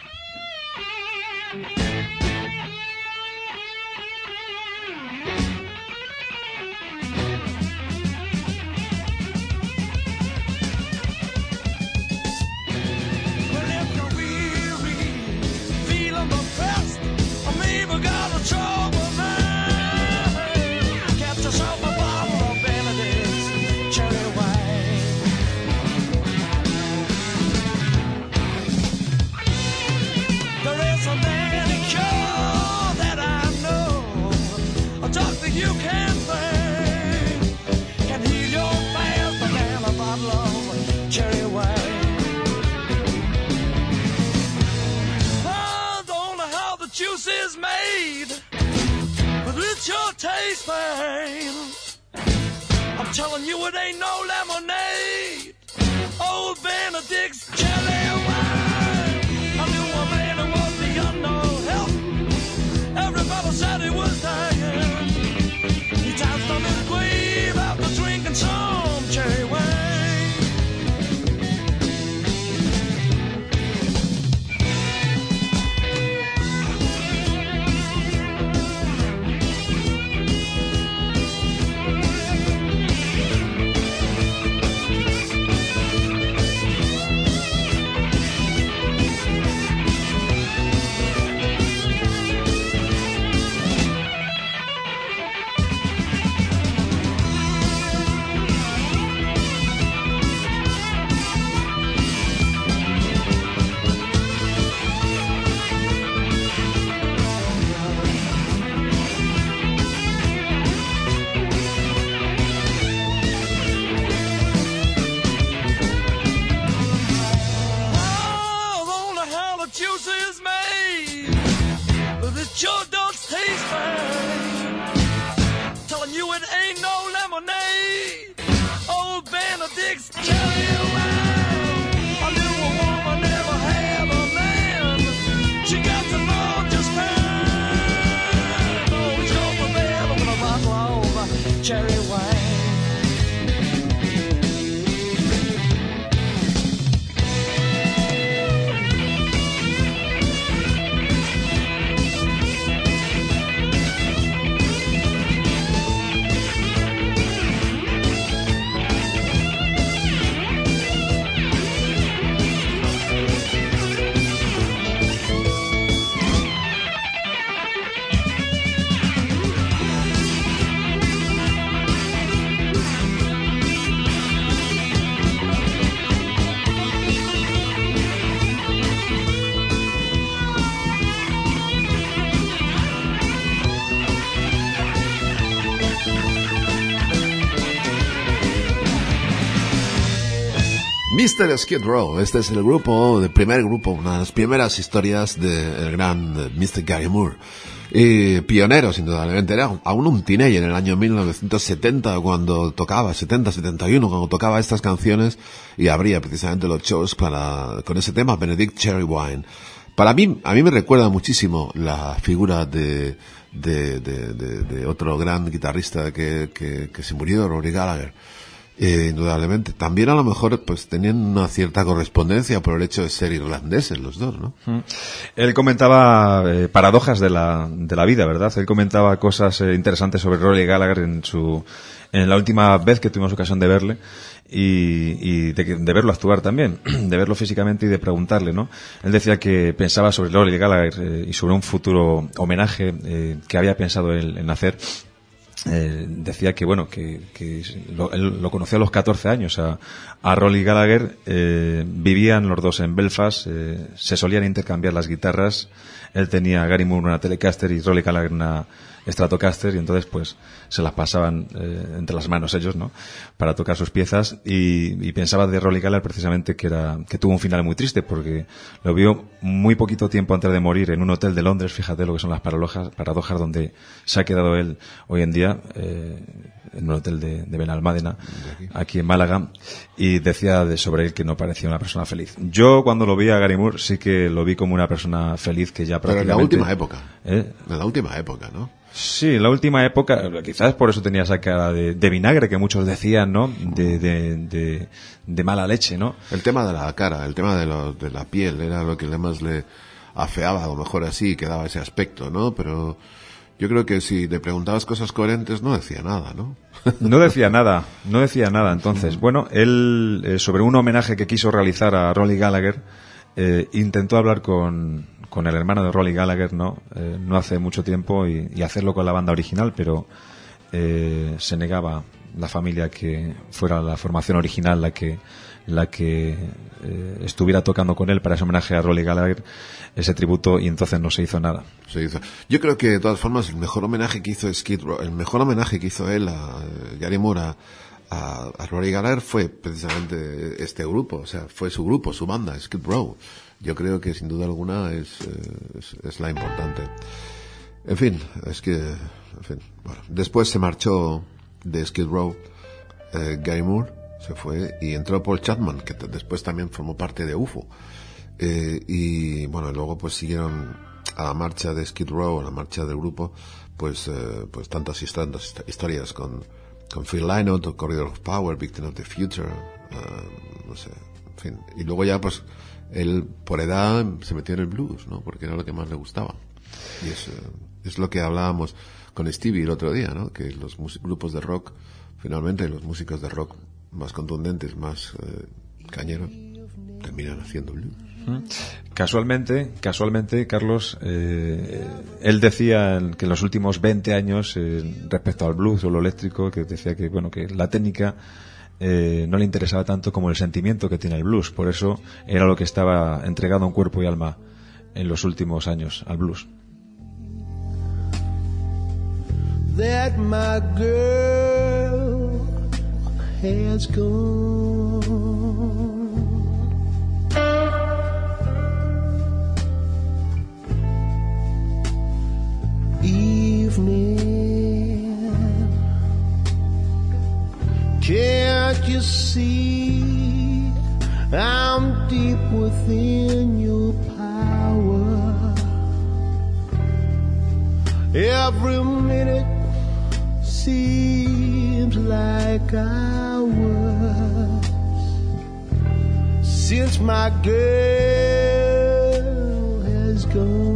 [SPEAKER 1] Mr. Skid Row, este es el grupo, el primer grupo, una de las primeras historias del gran eh, Mr. Gary Moore. Y pioneros, indudablemente, era aún un teenager en el año 1970 cuando tocaba, 70-71, cuando tocaba estas canciones y abría precisamente los shows para, con ese tema, Benedict Cherry Wine. Para mí, a mí me recuerda muchísimo la figura de, de, de, de- de otro gran guitarrista que, que se murió, Rory Gallagher Eh, indudablemente. También a lo mejor pues tenían una cierta correspondencia por el hecho de ser irlandeses los dos, ¿no?
[SPEAKER 2] Él comentaba eh, paradojas de la, de la vida, ¿verdad? Él comentaba cosas eh, interesantes sobre Rory Gallagher en su en la última vez que tuvimos ocasión de verle y, y de, de verlo actuar también, de verlo físicamente y de preguntarle, ¿no? Él decía que pensaba sobre Rory Gallagher eh, y sobre un futuro homenaje que había pensado él en hacer eh, decía que bueno que, que lo, él lo conoció a los 14 años. A, a Rolly Gallagher eh, vivían los dos en Belfast eh, se solían intercambiar las guitarras él tenía Gary Moore una Telecaster y Rolly Gallagher una Stratocaster y entonces pues se las pasaban eh, entre las manos ellos no para tocar sus piezas y, y pensaba de Rolly Gallagher precisamente que era que tuvo un final muy triste porque lo vio muy poquito tiempo antes de morir en un hotel de Londres fíjate lo que son las paradojas, paradojas donde se ha quedado él hoy en día eh, en un hotel de, de Benalmádena aquí en Málaga y decía de sobre él que no parecía una persona feliz yo cuando lo vi a Gary Moore sí que lo vi como una persona feliz que ya
[SPEAKER 1] Pero en la
[SPEAKER 2] prácticamente
[SPEAKER 1] última época.
[SPEAKER 2] ¿Eh?
[SPEAKER 1] En la última época, ¿no?
[SPEAKER 2] Sí, en la última época, quizás por eso tenía esa cara de, de vinagre que muchos decían, ¿no? De, de, de, de mala leche, ¿no?
[SPEAKER 1] El tema de la cara, el tema de, lo- de la piel, era lo que más le afeaba, a lo mejor así, que daba ese aspecto, ¿no? Pero yo creo que si le preguntabas cosas coherentes, no decía nada, ¿no?
[SPEAKER 2] No decía nada, no decía nada. Entonces, bueno, él, eh, sobre un homenaje que quiso realizar a Rolly Gallagher, eh, intentó hablar con, con el hermano de Rolly Gallagher, ¿no? Eh, no hace mucho tiempo y, y hacerlo con la banda original, pero eh, se negaba la familia que fuera la formación original la que la que eh, estuviera tocando con él para ese homenaje a Rolly Gallagher ese tributo y entonces no se hizo nada
[SPEAKER 1] Se hizo. Yo creo que de todas formas el mejor homenaje que hizo Skid Row, el mejor homenaje que hizo él a eh, Gary Moore a, a, Rory Gallagher fue precisamente este grupo, o sea, fue su grupo, su banda, Skid Row. Yo creo que sin duda alguna es, eh, es, la importante. En fin, es que, en fin, bueno, después se marchó de Skid Row Gary Moore, se fue y entró Paul Chapman, que después también formó parte de UFO. Eh, y bueno, luego pues siguieron a la marcha de Skid Row, a la marcha del grupo, pues, eh, pues tantas, hist- tantas hist- historias con, con Phil Lynott, Corridor of Power, Victim of the Future, eh, no sé, en fin. Y luego ya pues él por edad se metió en el blues, ¿no? Porque era lo que más le gustaba. Y es, eh, es lo que hablábamos con Stevie el otro día, ¿no? Que los grupos de rock, finalmente los músicos de rock más contundentes, más eh, cañeros, terminan haciendo blues.
[SPEAKER 2] Casualmente, casualmente, Carlos, eh, él decía que en los últimos 20 años, eh, respecto al blues o lo eléctrico, que decía que, bueno, que la técnica eh, no le interesaba tanto como el sentimiento que tiene el blues. Por eso era lo que estaba entregado en cuerpo y alma en los últimos años al blues.
[SPEAKER 5] that my girl has gone. Evening, can't you see I'm deep within your power? Every minute seems like hours since my girl has gone.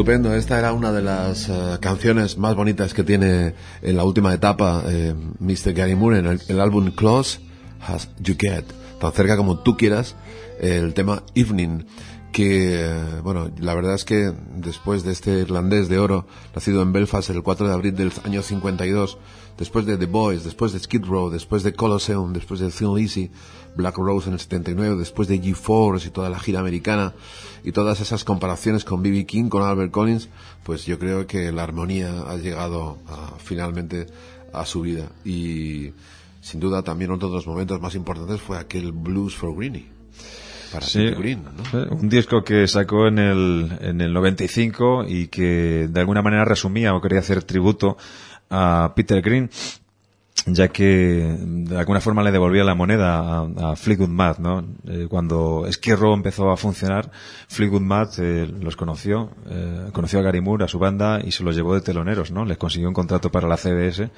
[SPEAKER 1] Estupendo, esta era una de las eh, canciones más bonitas que tiene en la última etapa eh, Mr. Gary Moore en el, el álbum Close As You Get, tan cerca como tú quieras, el tema Evening, que, bueno, la verdad es que después de este irlandés de oro, nacido en Belfast el 4 de abril del año 52, después de The Boys, después de Skid Row, después de Colosseum, después de Thin Lizzy, Black Rose en el 79, después de G-Force y toda la gira americana y todas esas comparaciones con B.B. King, con Albert Collins, pues yo creo que la armonía ha llegado finalmente a su vida. Y sin duda también otro de los momentos más importantes fue aquel Blues for Greenie. Para
[SPEAKER 2] Sí,
[SPEAKER 1] Peter Green, ¿no?
[SPEAKER 2] un disco que sacó en el, en el 95 y que de alguna manera resumía o quería hacer tributo a Peter Green, ya que de alguna forma le devolvía la moneda a, Fleetwood Mac, ¿no? Eh, cuando Row empezó a funcionar, Fleetwood Mac eh, los conoció, eh, conoció a Gary Moore, a su banda, y se los llevó de teloneros, ¿no? Les consiguió un contrato para la CBS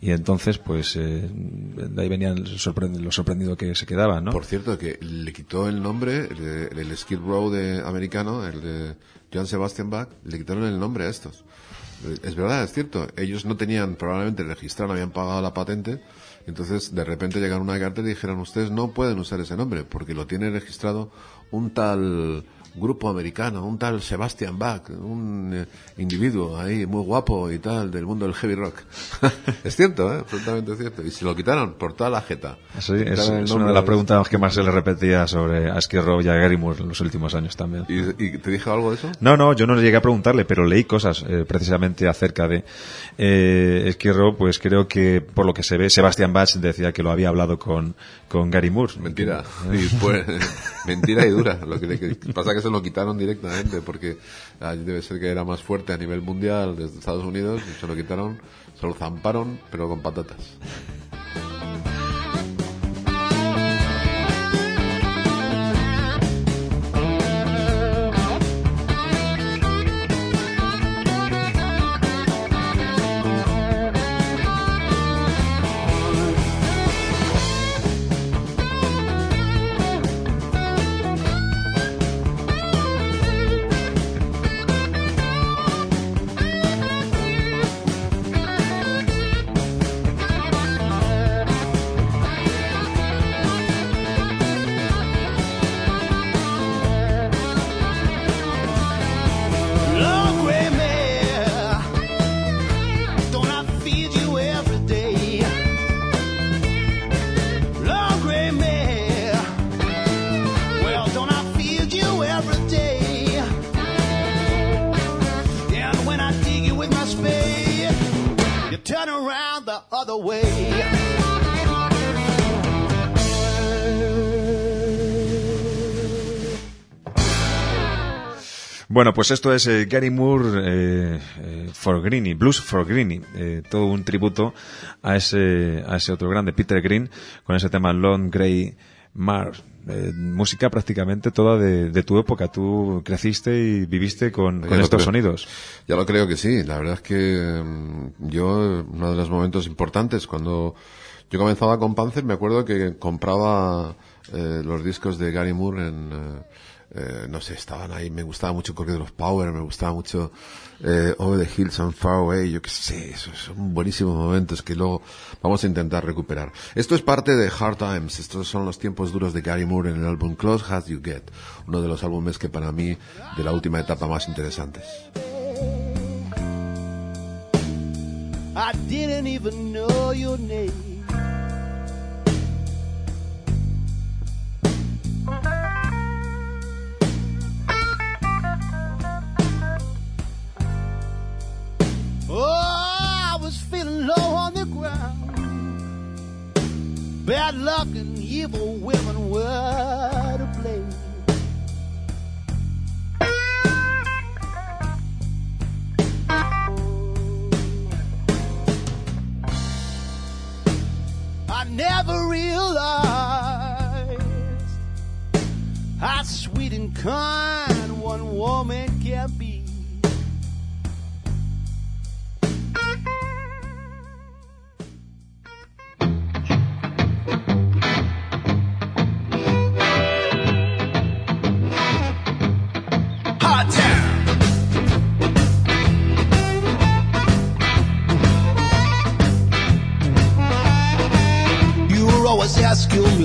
[SPEAKER 2] y entonces, pues, eh, de ahí venía el sorprend- lo sorprendido que se quedaban, ¿no?
[SPEAKER 1] Por cierto, que le quitó el nombre, el, el Skid Row de americano, el de Johann Sebastian Bach, le quitaron el nombre a estos. Es verdad, es cierto. Ellos no tenían probablemente registrado, habían pagado la patente. Entonces, de repente llegaron una carta y dijeron, ustedes no pueden usar ese nombre porque lo tiene registrado un tal grupo americano, un tal Sebastian Bach, un eh, individuo ahí muy guapo y tal del mundo del heavy rock. es cierto, ¿eh? absolutamente cierto. Y se lo quitaron por toda la jeta.
[SPEAKER 2] Sí, es, una de las preguntas que más se le repetía sobre a Row y a Gary Moore en los últimos años también.
[SPEAKER 1] ¿Y, y te dijo algo de eso?
[SPEAKER 2] No, no, yo no le llegué a preguntarle, pero leí cosas eh, precisamente acerca de eh, Row, pues creo que por lo que se ve, Sebastian Bach decía que lo había hablado con, con Gary Moore.
[SPEAKER 1] Mentira. Y mentira y dura. Lo que, que pasa es se lo quitaron directamente porque debe ser que era más fuerte a nivel mundial desde Estados Unidos y se lo quitaron, se lo zamparon, pero con patatas.
[SPEAKER 2] Pues esto es eh, Gary Moore eh, eh, for Greenie, Blues for Greenie, eh, todo un tributo a ese, a ese otro grande, Peter Green, con ese tema Long Grey Mare. Eh, música prácticamente toda de, de tu época. Tú creciste y viviste con, estos
[SPEAKER 1] creo.
[SPEAKER 2] sonidos.
[SPEAKER 1] Ya lo creo que sí. La verdad es que mm, yo, uno de los momentos importantes, cuando yo comenzaba con Panzer, me acuerdo que compraba eh, los discos de Gary Moore en, eh, eh, no sé, estaban ahí, me gustaba mucho Corridor of Power, me gustaba mucho eh, Over the Hills and Far Away, yo qué sé, esos son buenísimos momentos que luego vamos a intentar recuperar. Esto es parte de Hard Times, estos son los tiempos duros de Gary Moore en el álbum Close As You Get, uno de los álbumes que para mí de la última etapa más interesantes.
[SPEAKER 5] I didn't even know your name. Oh, I was feeling low on the ground. Bad luck and evil women were to blame. I never realized how sweet and kind one woman can be.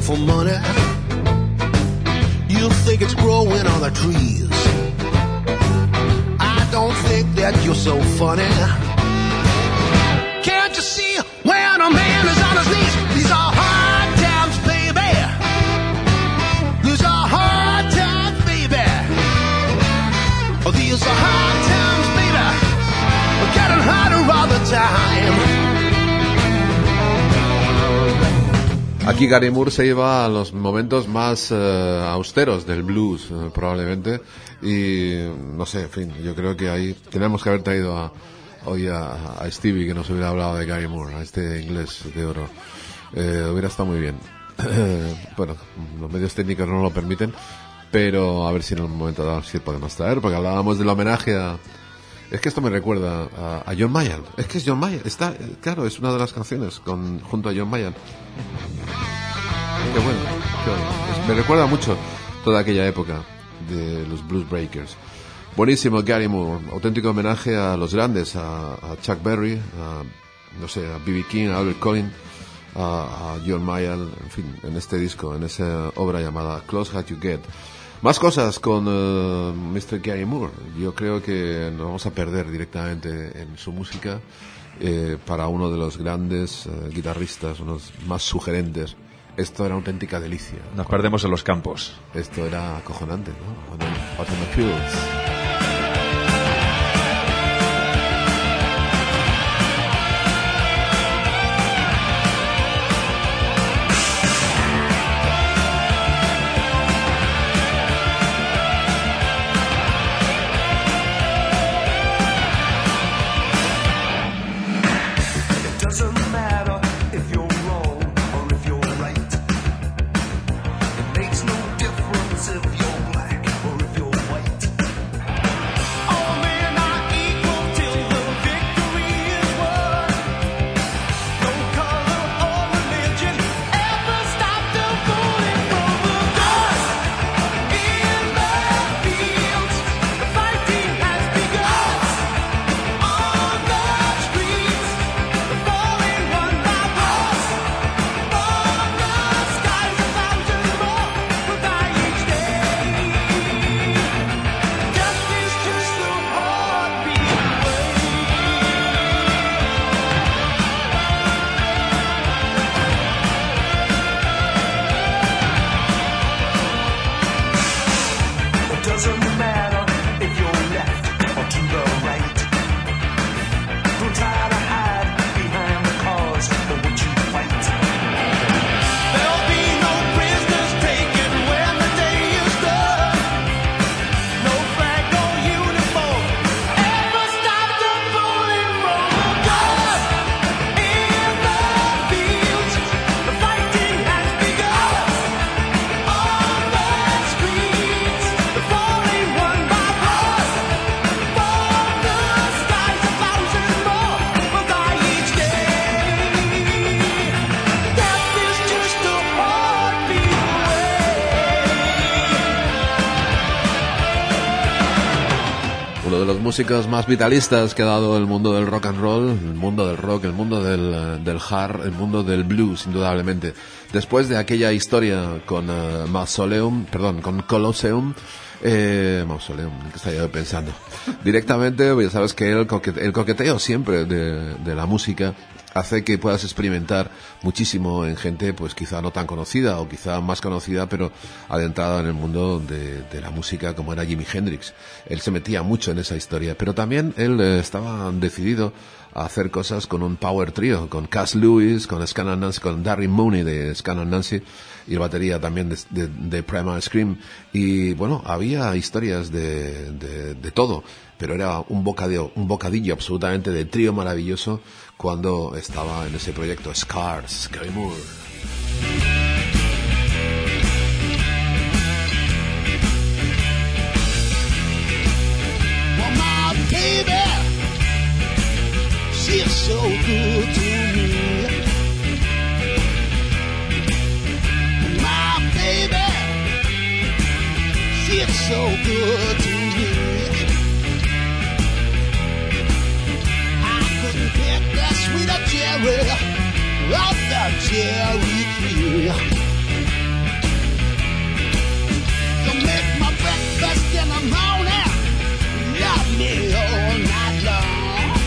[SPEAKER 5] For money. You think it's growing on the trees. I don't think that you're so funny.
[SPEAKER 1] Aquí Gary Moore se iba a los momentos más eh, austeros del blues, eh, probablemente. Y no sé, en fin, yo creo que ahí tenemos que haber traído a, hoy a, a Stevie que nos hubiera hablado de Gary Moore, a este inglés de oro. Eh, hubiera estado muy bien. bueno, los medios técnicos no lo permiten, pero a ver si en un momento dado podemos traer, porque hablábamos del homenaje a. Es que esto me recuerda a, John Mayer. Es que es John Mayer. Está, claro, es una de las canciones con, junto a John Mayer. Qué bueno, me recuerda mucho toda aquella época de los Blues Breakers. Buenísimo, Gary Moore. Auténtico homenaje a los grandes, a, Chuck Berry, a, no sé, a B.B. King, a Albert Collins, a, a John Mayer, en fin, en este disco, en esa obra llamada Close How You Get. Más cosas con eh, Mr. Gary Moore. Yo creo que nos vamos a perder directamente en su música eh, para uno de los grandes eh, guitarristas, unos más sugerentes. Esto era auténtica delicia.
[SPEAKER 2] Nos perdemos en los campos.
[SPEAKER 1] Esto era acojonante, ¿no? Out in the Fields. Músicos más vitalistas que ha dado el mundo del rock and roll, el mundo del rock, el mundo del, eh, del hard, el mundo del blues, indudablemente. Después de aquella historia con eh, Mausoleum, perdón, con Colosseum, eh, Mausoleum, ¿qué estaba yo pensando? Directamente, ya sabes que el, coquete- el coqueteo siempre de, de la música hace que puedas experimentar muchísimo en gente pues quizá no tan conocida o quizá más conocida pero adentrada en el mundo de, de la música como era Jimi Hendrix. Él se metía mucho en esa historia, pero también él eh, estaba decidido a hacer cosas con un power trio, con Cass Lewis, con Scanner Nancy, con Darren Mooney de Scanner Nancy y la batería también de, de, Primal Scream. Y bueno, había historias de, de, de todo, pero era un bocadillo, un bocadillo absolutamente de trío maravilloso cuando estaba en ese proyecto Scars, Gary Moore.
[SPEAKER 5] She's so good to me. My baby, she's so good to me. I of the cherry tree. You make my breakfast in the morning, love me all night long.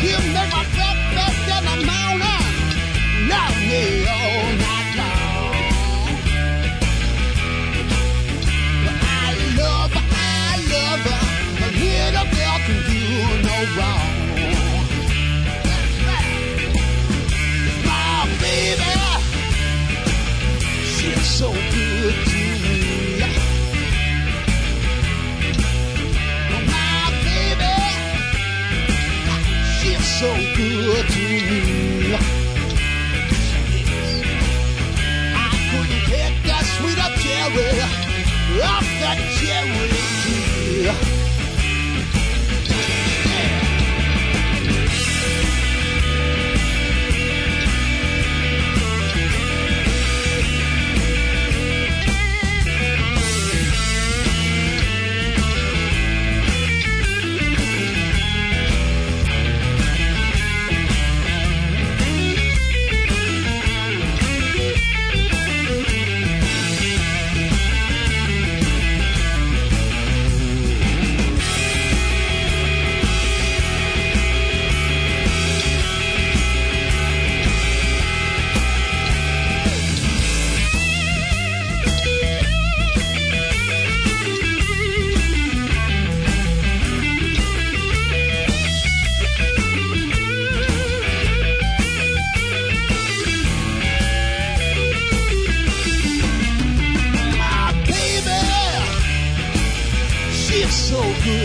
[SPEAKER 5] You make my breakfast in the morning, love me all night long. I love I love a little girl can do no wrong. So good to me. I couldn't take that sweet cherry cherry tree.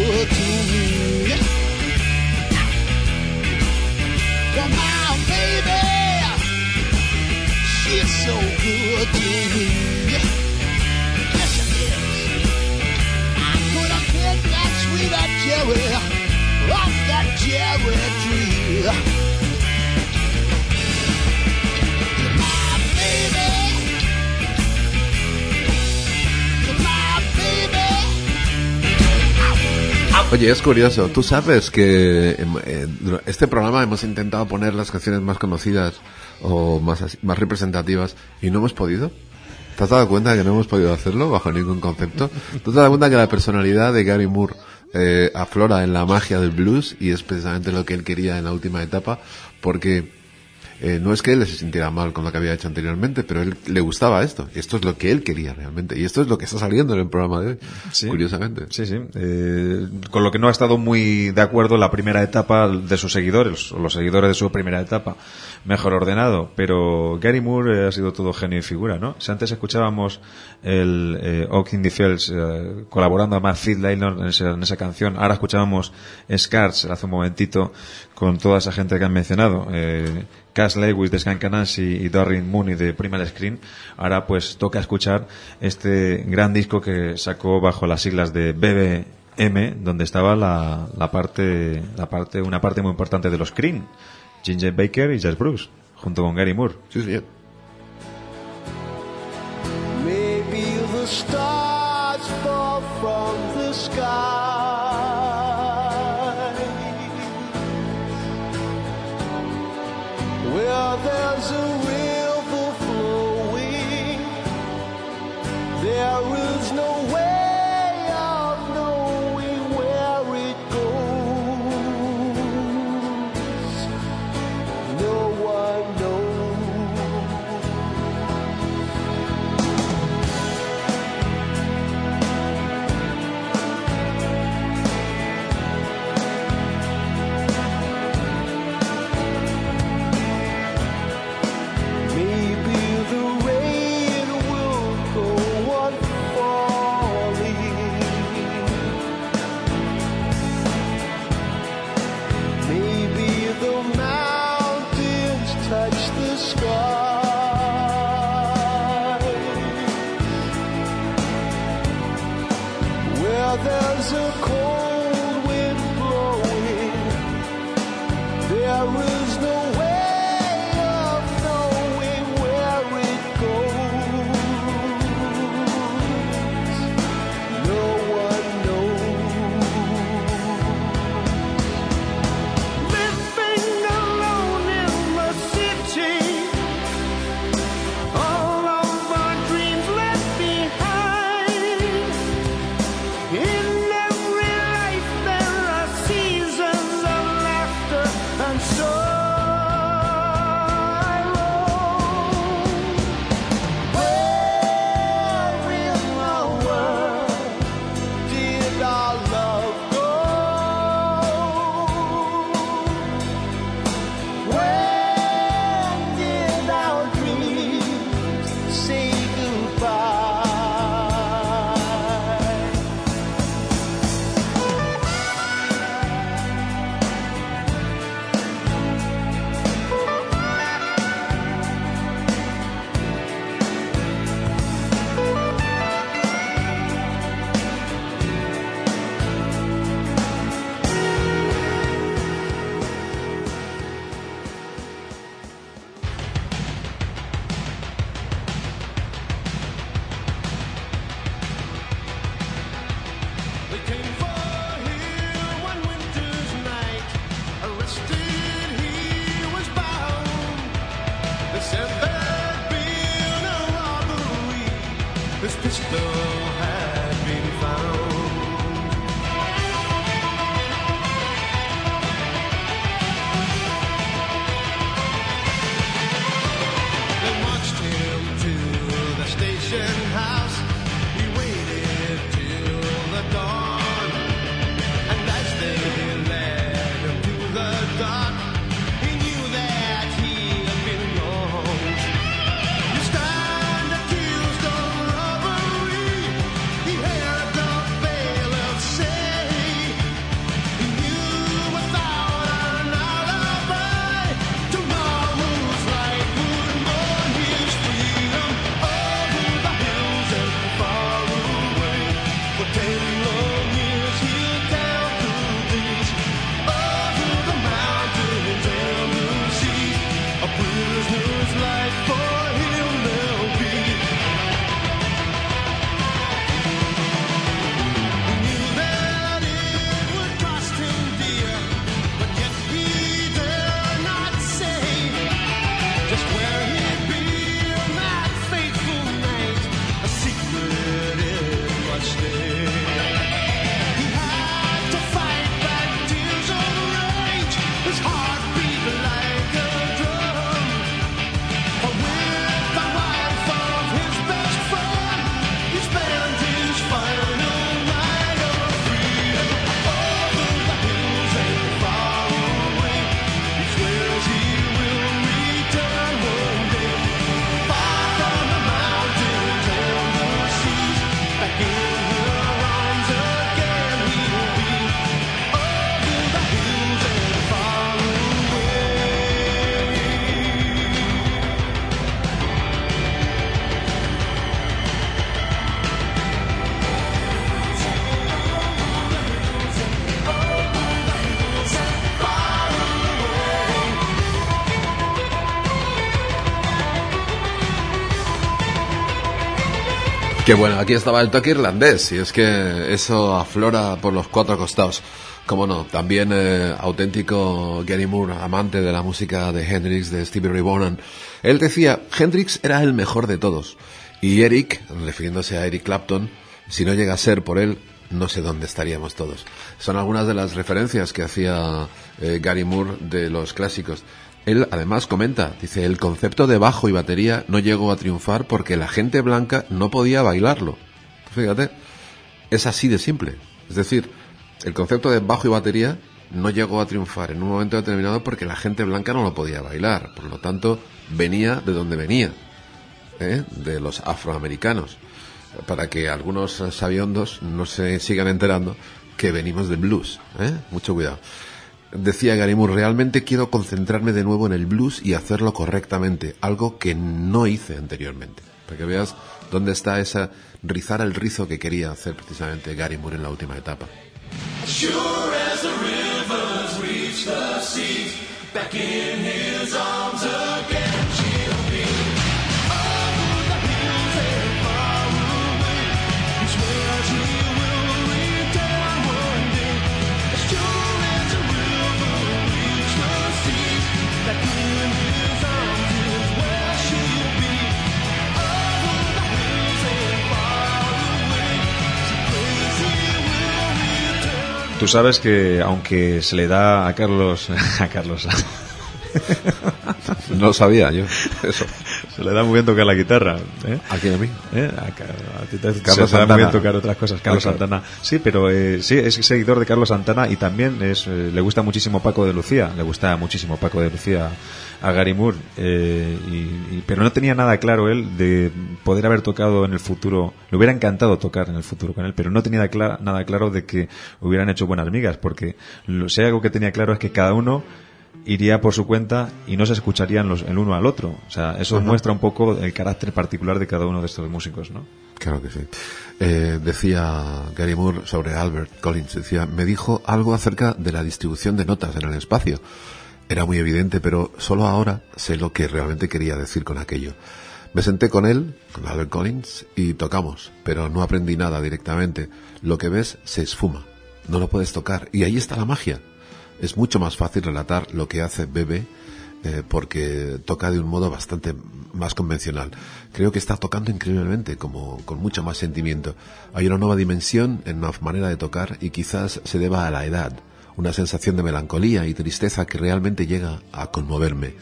[SPEAKER 5] To me. Baby, she's so good to me. Yes, she is. I could have picked that cherry off that cherry tree.
[SPEAKER 1] Oye, es curioso. Tú sabes que em, eh, este programa hemos intentado poner las canciones más conocidas o más, más representativas y no hemos podido. ¿Te has dado cuenta de que no hemos podido hacerlo bajo ningún concepto? ¿Tú te has dado cuenta que la personalidad de Gary Moore eh, aflora en la magia del blues y es precisamente lo que él quería en la última etapa? Porque eh, no es que él se sintiera mal con lo que había hecho anteriormente, pero él le gustaba esto. Y esto es lo que él quería realmente. Y esto es lo que está saliendo en el programa de hoy,
[SPEAKER 2] Sí.
[SPEAKER 1] curiosamente.
[SPEAKER 2] Sí, sí. Eh, con lo que no ha estado muy de acuerdo la primera etapa de sus seguidores, o los seguidores de su primera etapa, mejor ordenado. Pero Gary Moore eh, ha sido todo genio y figura, ¿no? Si antes escuchábamos el eh, Oak in the Fields eh, colaborando a Matt Fiedler en, esa- en esa canción, ahora escuchábamos Scars hace un momentito con toda esa gente que han mencionado. Eh, Cass Lewis de Skank Anansi y Doreen Mooney de Primal Screen. Ahora pues toca escuchar este gran disco que sacó bajo las siglas de BBM, donde estaba la, la parte, la parte, una parte muy importante de los Cream, Ginger Baker y Jazz Bruce, junto con Gary Moore.
[SPEAKER 1] Sí, sí.
[SPEAKER 5] Maybe the stars fall from the sky. There's a
[SPEAKER 1] Qué bueno, aquí estaba el toque irlandés, y es que eso aflora por los cuatro costados. Como no, también eh, auténtico Gary Moore, amante de la música de Hendrix, de Stevie Ray Vaughan. Él decía, Hendrix era el mejor de todos. Y Eric, refiriéndose a Eric Clapton, si no llega a ser por él, no sé dónde estaríamos todos. Son algunas de las referencias que hacía eh, Gary Moore de los clásicos. Él además comenta, dice, el concepto de bajo y batería no llegó a triunfar porque la gente blanca no podía bailarlo. Fíjate, es así de simple. Es decir, el concepto de bajo y batería no llegó a triunfar en un momento determinado porque la gente blanca no lo podía bailar. Por lo tanto, venía de donde venía, ¿eh? de los afroamericanos. Para que algunos sabiondos no se sigan enterando que venimos del blues. ¿eh? Mucho cuidado. Decía Gary Moore, realmente quiero concentrarme de nuevo en el blues y hacerlo correctamente, algo que no hice anteriormente. Para que veas dónde está esa rizar el rizo que quería hacer precisamente Gary Moore en la última etapa.
[SPEAKER 2] Tú sabes que aunque se le da a Carlos, a Carlos,
[SPEAKER 1] No lo sabía yo, eso.
[SPEAKER 2] se le da muy bien tocar la guitarra, ¿eh?
[SPEAKER 1] Aquí a mí.
[SPEAKER 2] ¿Eh? A, a ti te
[SPEAKER 1] Carlos
[SPEAKER 2] se te da muy bien tocar otras cosas. Carlos
[SPEAKER 1] claro.
[SPEAKER 2] Santana. Sí, pero eh, sí, es seguidor de Carlos Santana y también es, eh, le gusta muchísimo Paco de Lucía. Le gusta muchísimo Paco de Lucía a Gary Moore. eh, y- y- pero no tenía nada claro él de poder haber tocado en el futuro. Le hubiera encantado tocar en el futuro con él, pero no tenía cla- nada claro de que hubieran hecho buenas migas. Porque lo, si hay algo que tenía claro es que cada uno iría por su cuenta y no se escucharían los, el uno al otro. O sea, eso muestra un poco el carácter particular de cada uno de estos músicos, ¿no?
[SPEAKER 1] Claro que sí. Eh, decía Gary Moore sobre Albert Collins, decía, me dijo algo acerca de la distribución de notas en el espacio. Era muy evidente, pero solo ahora sé lo que realmente quería decir con aquello. Me senté con él, con Albert Collins, y tocamos, pero no aprendí nada directamente. Lo que ves se esfuma, no lo puedes tocar, y ahí está la magia. Es mucho más fácil relatar lo que hace Bebe eh, porque toca de un modo bastante más convencional. Creo que está tocando increíblemente, como con mucho más sentimiento. Hay una nueva dimensión en la manera de tocar y quizás se deba a la edad, una sensación de melancolía y tristeza que realmente llega a conmoverme.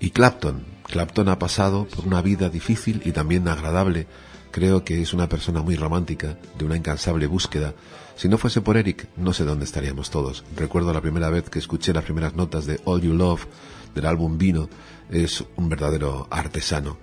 [SPEAKER 1] Y Clapton, Clapton ha pasado por una vida difícil y también agradable. Creo que es una persona muy romántica, de una incansable búsqueda. Si no fuese por Eric, no sé dónde estaríamos todos. Recuerdo la primera vez que escuché las primeras notas de All You Love del álbum Vino. Es un verdadero artesano.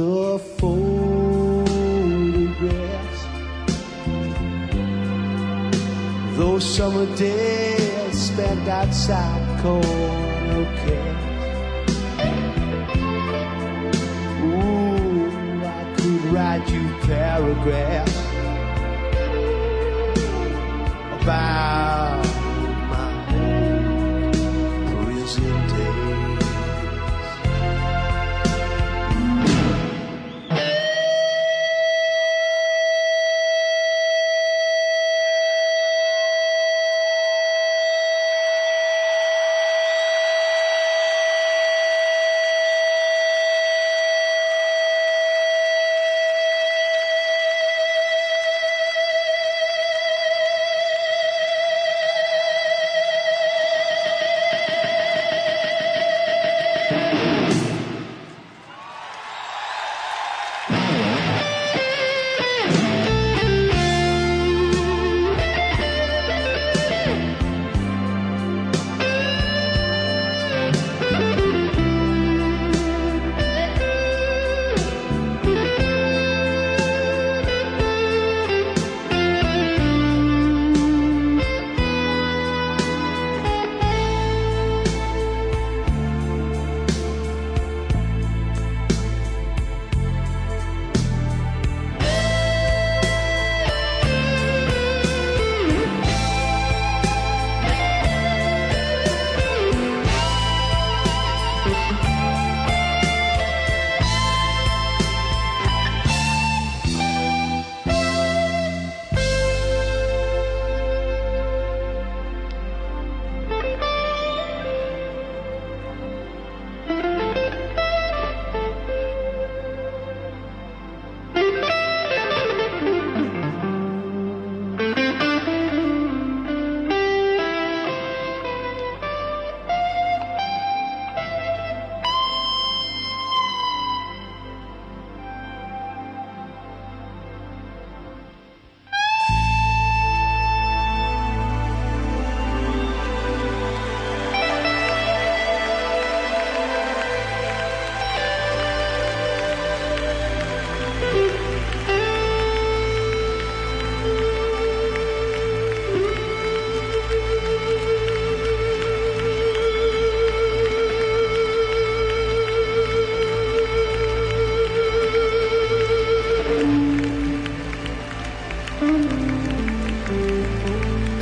[SPEAKER 7] The photographs, those summer days spent outside corner cats. Ooh, I could write you paragraphs about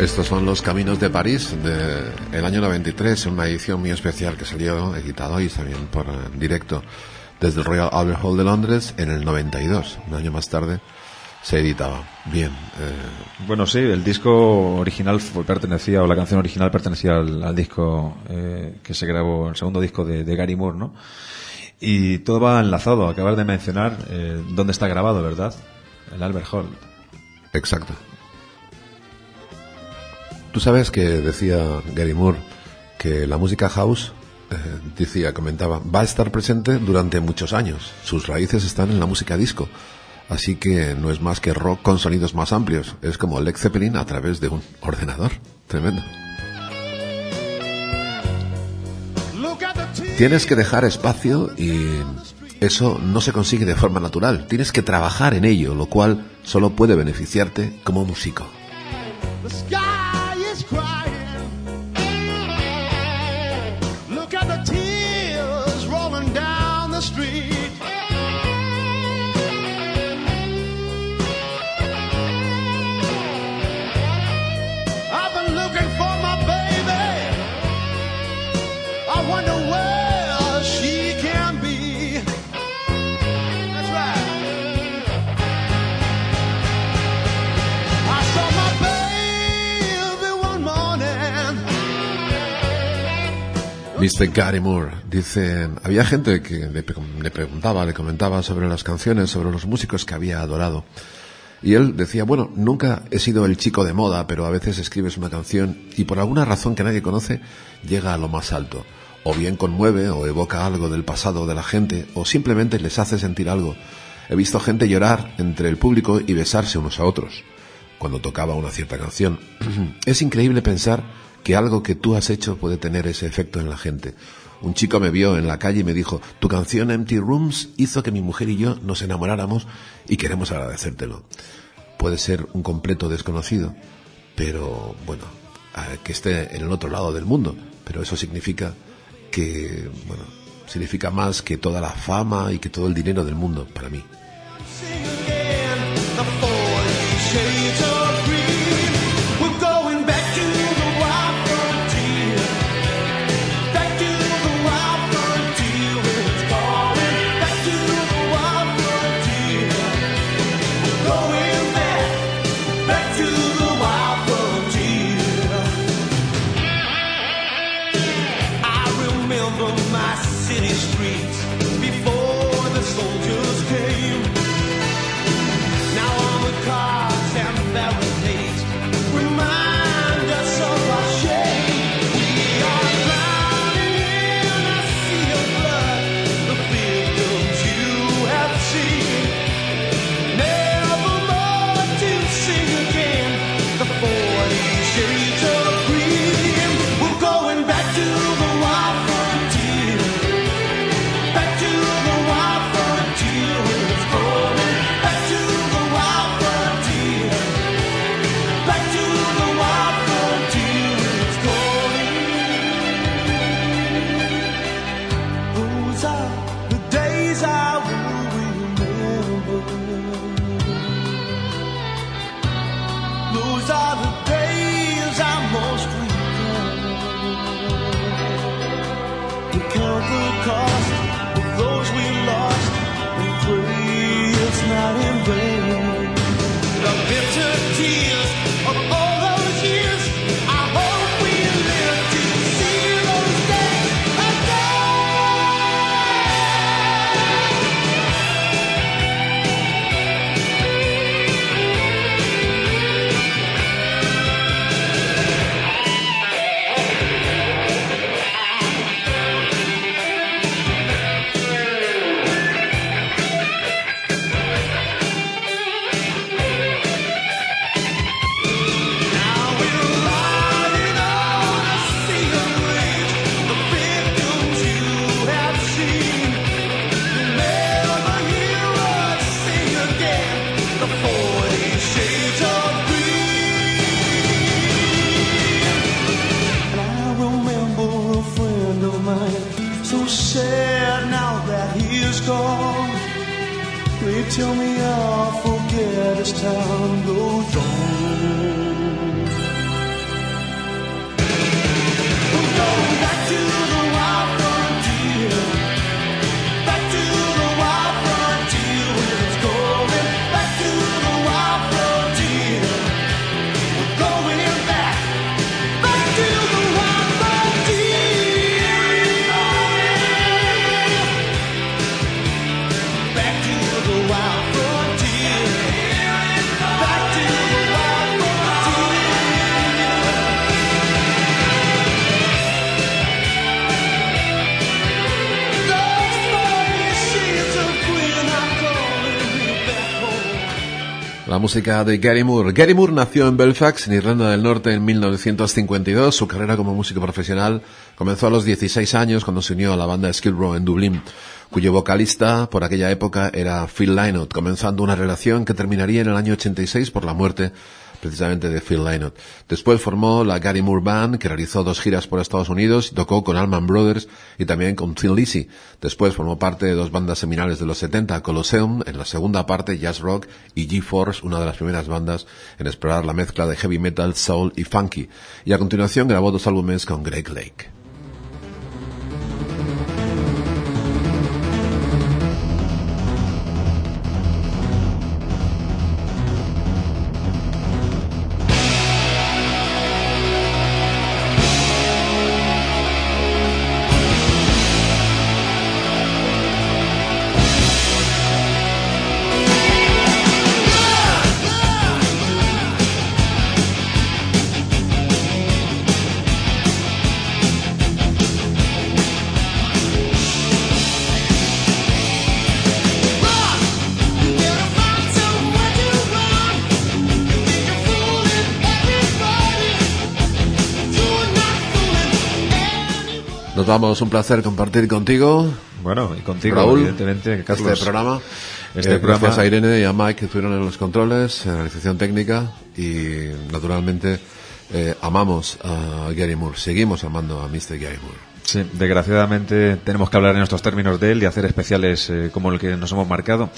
[SPEAKER 5] Estos son los Caminos de París del año 93, una edición muy especial que salió editado y también por eh, directo desde el Royal Albert Hall de Londres en el 92. Un año más tarde se editaba. Bien, eh,
[SPEAKER 2] Bueno, sí, el disco original fue- pertenecía, o la canción original pertenecía al, al disco eh, que se grabó, el segundo disco de, de Gary Moore, ¿no? Y todo va enlazado. Acabas de mencionar eh, dónde está grabado, ¿verdad? El Albert Hall.
[SPEAKER 5] exacto. Tú sabes que decía Gary Moore que la música house, eh, decía, comentaba, va a estar presente durante muchos años. Sus raíces están en la música disco. Así que no es más que rock con sonidos más amplios. Es como Led Zeppelin a través de un ordenador. Tremendo. Tienes que dejar espacio y eso no se consigue de forma natural. Tienes que trabajar en ello, lo cual solo puede beneficiarte como músico. Mr. Gary Moore dice, había gente que le preguntaba, le comentaba sobre las canciones, sobre los músicos que había adorado. Y él decía, bueno, nunca he sido el chico de moda, pero a veces escribes una canción y por alguna razón que nadie conoce, llega a lo más alto. O bien conmueve o evoca algo del pasado de la gente, o simplemente les hace sentir algo. He visto gente llorar entre el público y besarse unos a otros cuando tocaba una cierta canción. es increíble pensar que algo que tú has hecho puede tener ese efecto en la gente. Un chico me vio en la calle y me dijo, tu canción Empty Rooms hizo que mi mujer y yo nos enamoráramos y queremos agradecértelo. Puede ser un completo desconocido, pero bueno, que esté en el otro lado del mundo, pero eso significa que, bueno, significa más que toda la fama y que todo el dinero del mundo para mí.
[SPEAKER 1] La música de Gary Moore. Gary Moore nació en Belfast, en Irlanda del Norte, en 1952. Su carrera como músico profesional comenzó a los 16 años cuando se unió a la banda Skid Row en Dublín, cuyo vocalista por aquella época era Phil Lynott, comenzando una relación que terminaría en el año 86 por la muerte precisamente de Phil Lynott. Después formó la Gary Moore Band, que realizó dos giras por Estados Unidos tocó con Allman Brothers y también con Thin Lizzy. Después formó parte de dos bandas seminales de los 70, Colosseum, en la segunda parte Jazz Rock, y G-Force, una de las primeras bandas en explorar la mezcla de heavy metal, soul y funky. Y a continuación grabó dos álbumes con Greg Lake. Vamos, un placer compartir contigo
[SPEAKER 2] Bueno, y contigo,
[SPEAKER 1] Raúl,
[SPEAKER 2] evidentemente, Carlos.
[SPEAKER 1] este programa.
[SPEAKER 2] Este
[SPEAKER 1] Eh,
[SPEAKER 2] programa-
[SPEAKER 1] Gracias a Irene y a Mike que estuvieron en los controles, en la realización técnica y naturalmente eh, amamos a Gary Moore. Seguimos amando a Mr. Gary Moore.
[SPEAKER 2] Sí, desgraciadamente tenemos que hablar en estos términos de él y hacer especiales eh, como el que nos hemos marcado.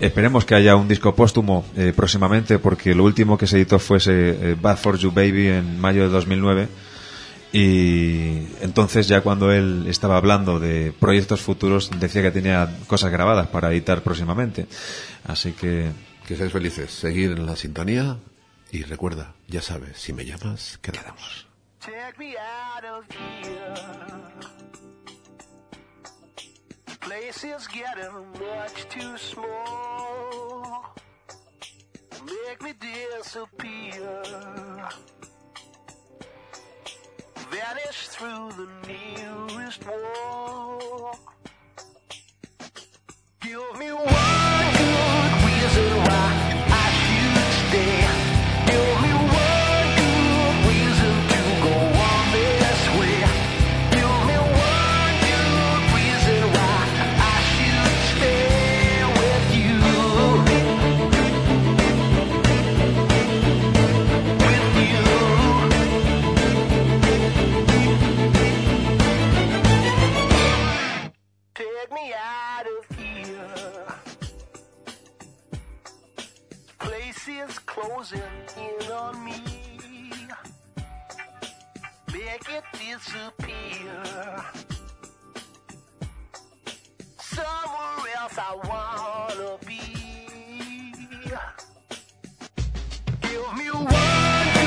[SPEAKER 2] Esperemos que haya un disco póstumo eh, próximamente porque lo último que se editó fue ese Bad for You Baby en mayo de 2009 y entonces ya cuando él estaba hablando de proyectos futuros decía que tenía cosas grabadas para editar próximamente. Así que
[SPEAKER 1] Que seáis felices, seguir en la sintonía y recuerda, ya sabes, si me llamas, quedamos.
[SPEAKER 5] Take me out of here. Place is getting much too small. Make me disappear. Vanish through the nearest wall. Give me one good reason why I should stay. Give me out of here. Place is closing in on me. Make it disappear. Somewhere else I wanna be. Give me one.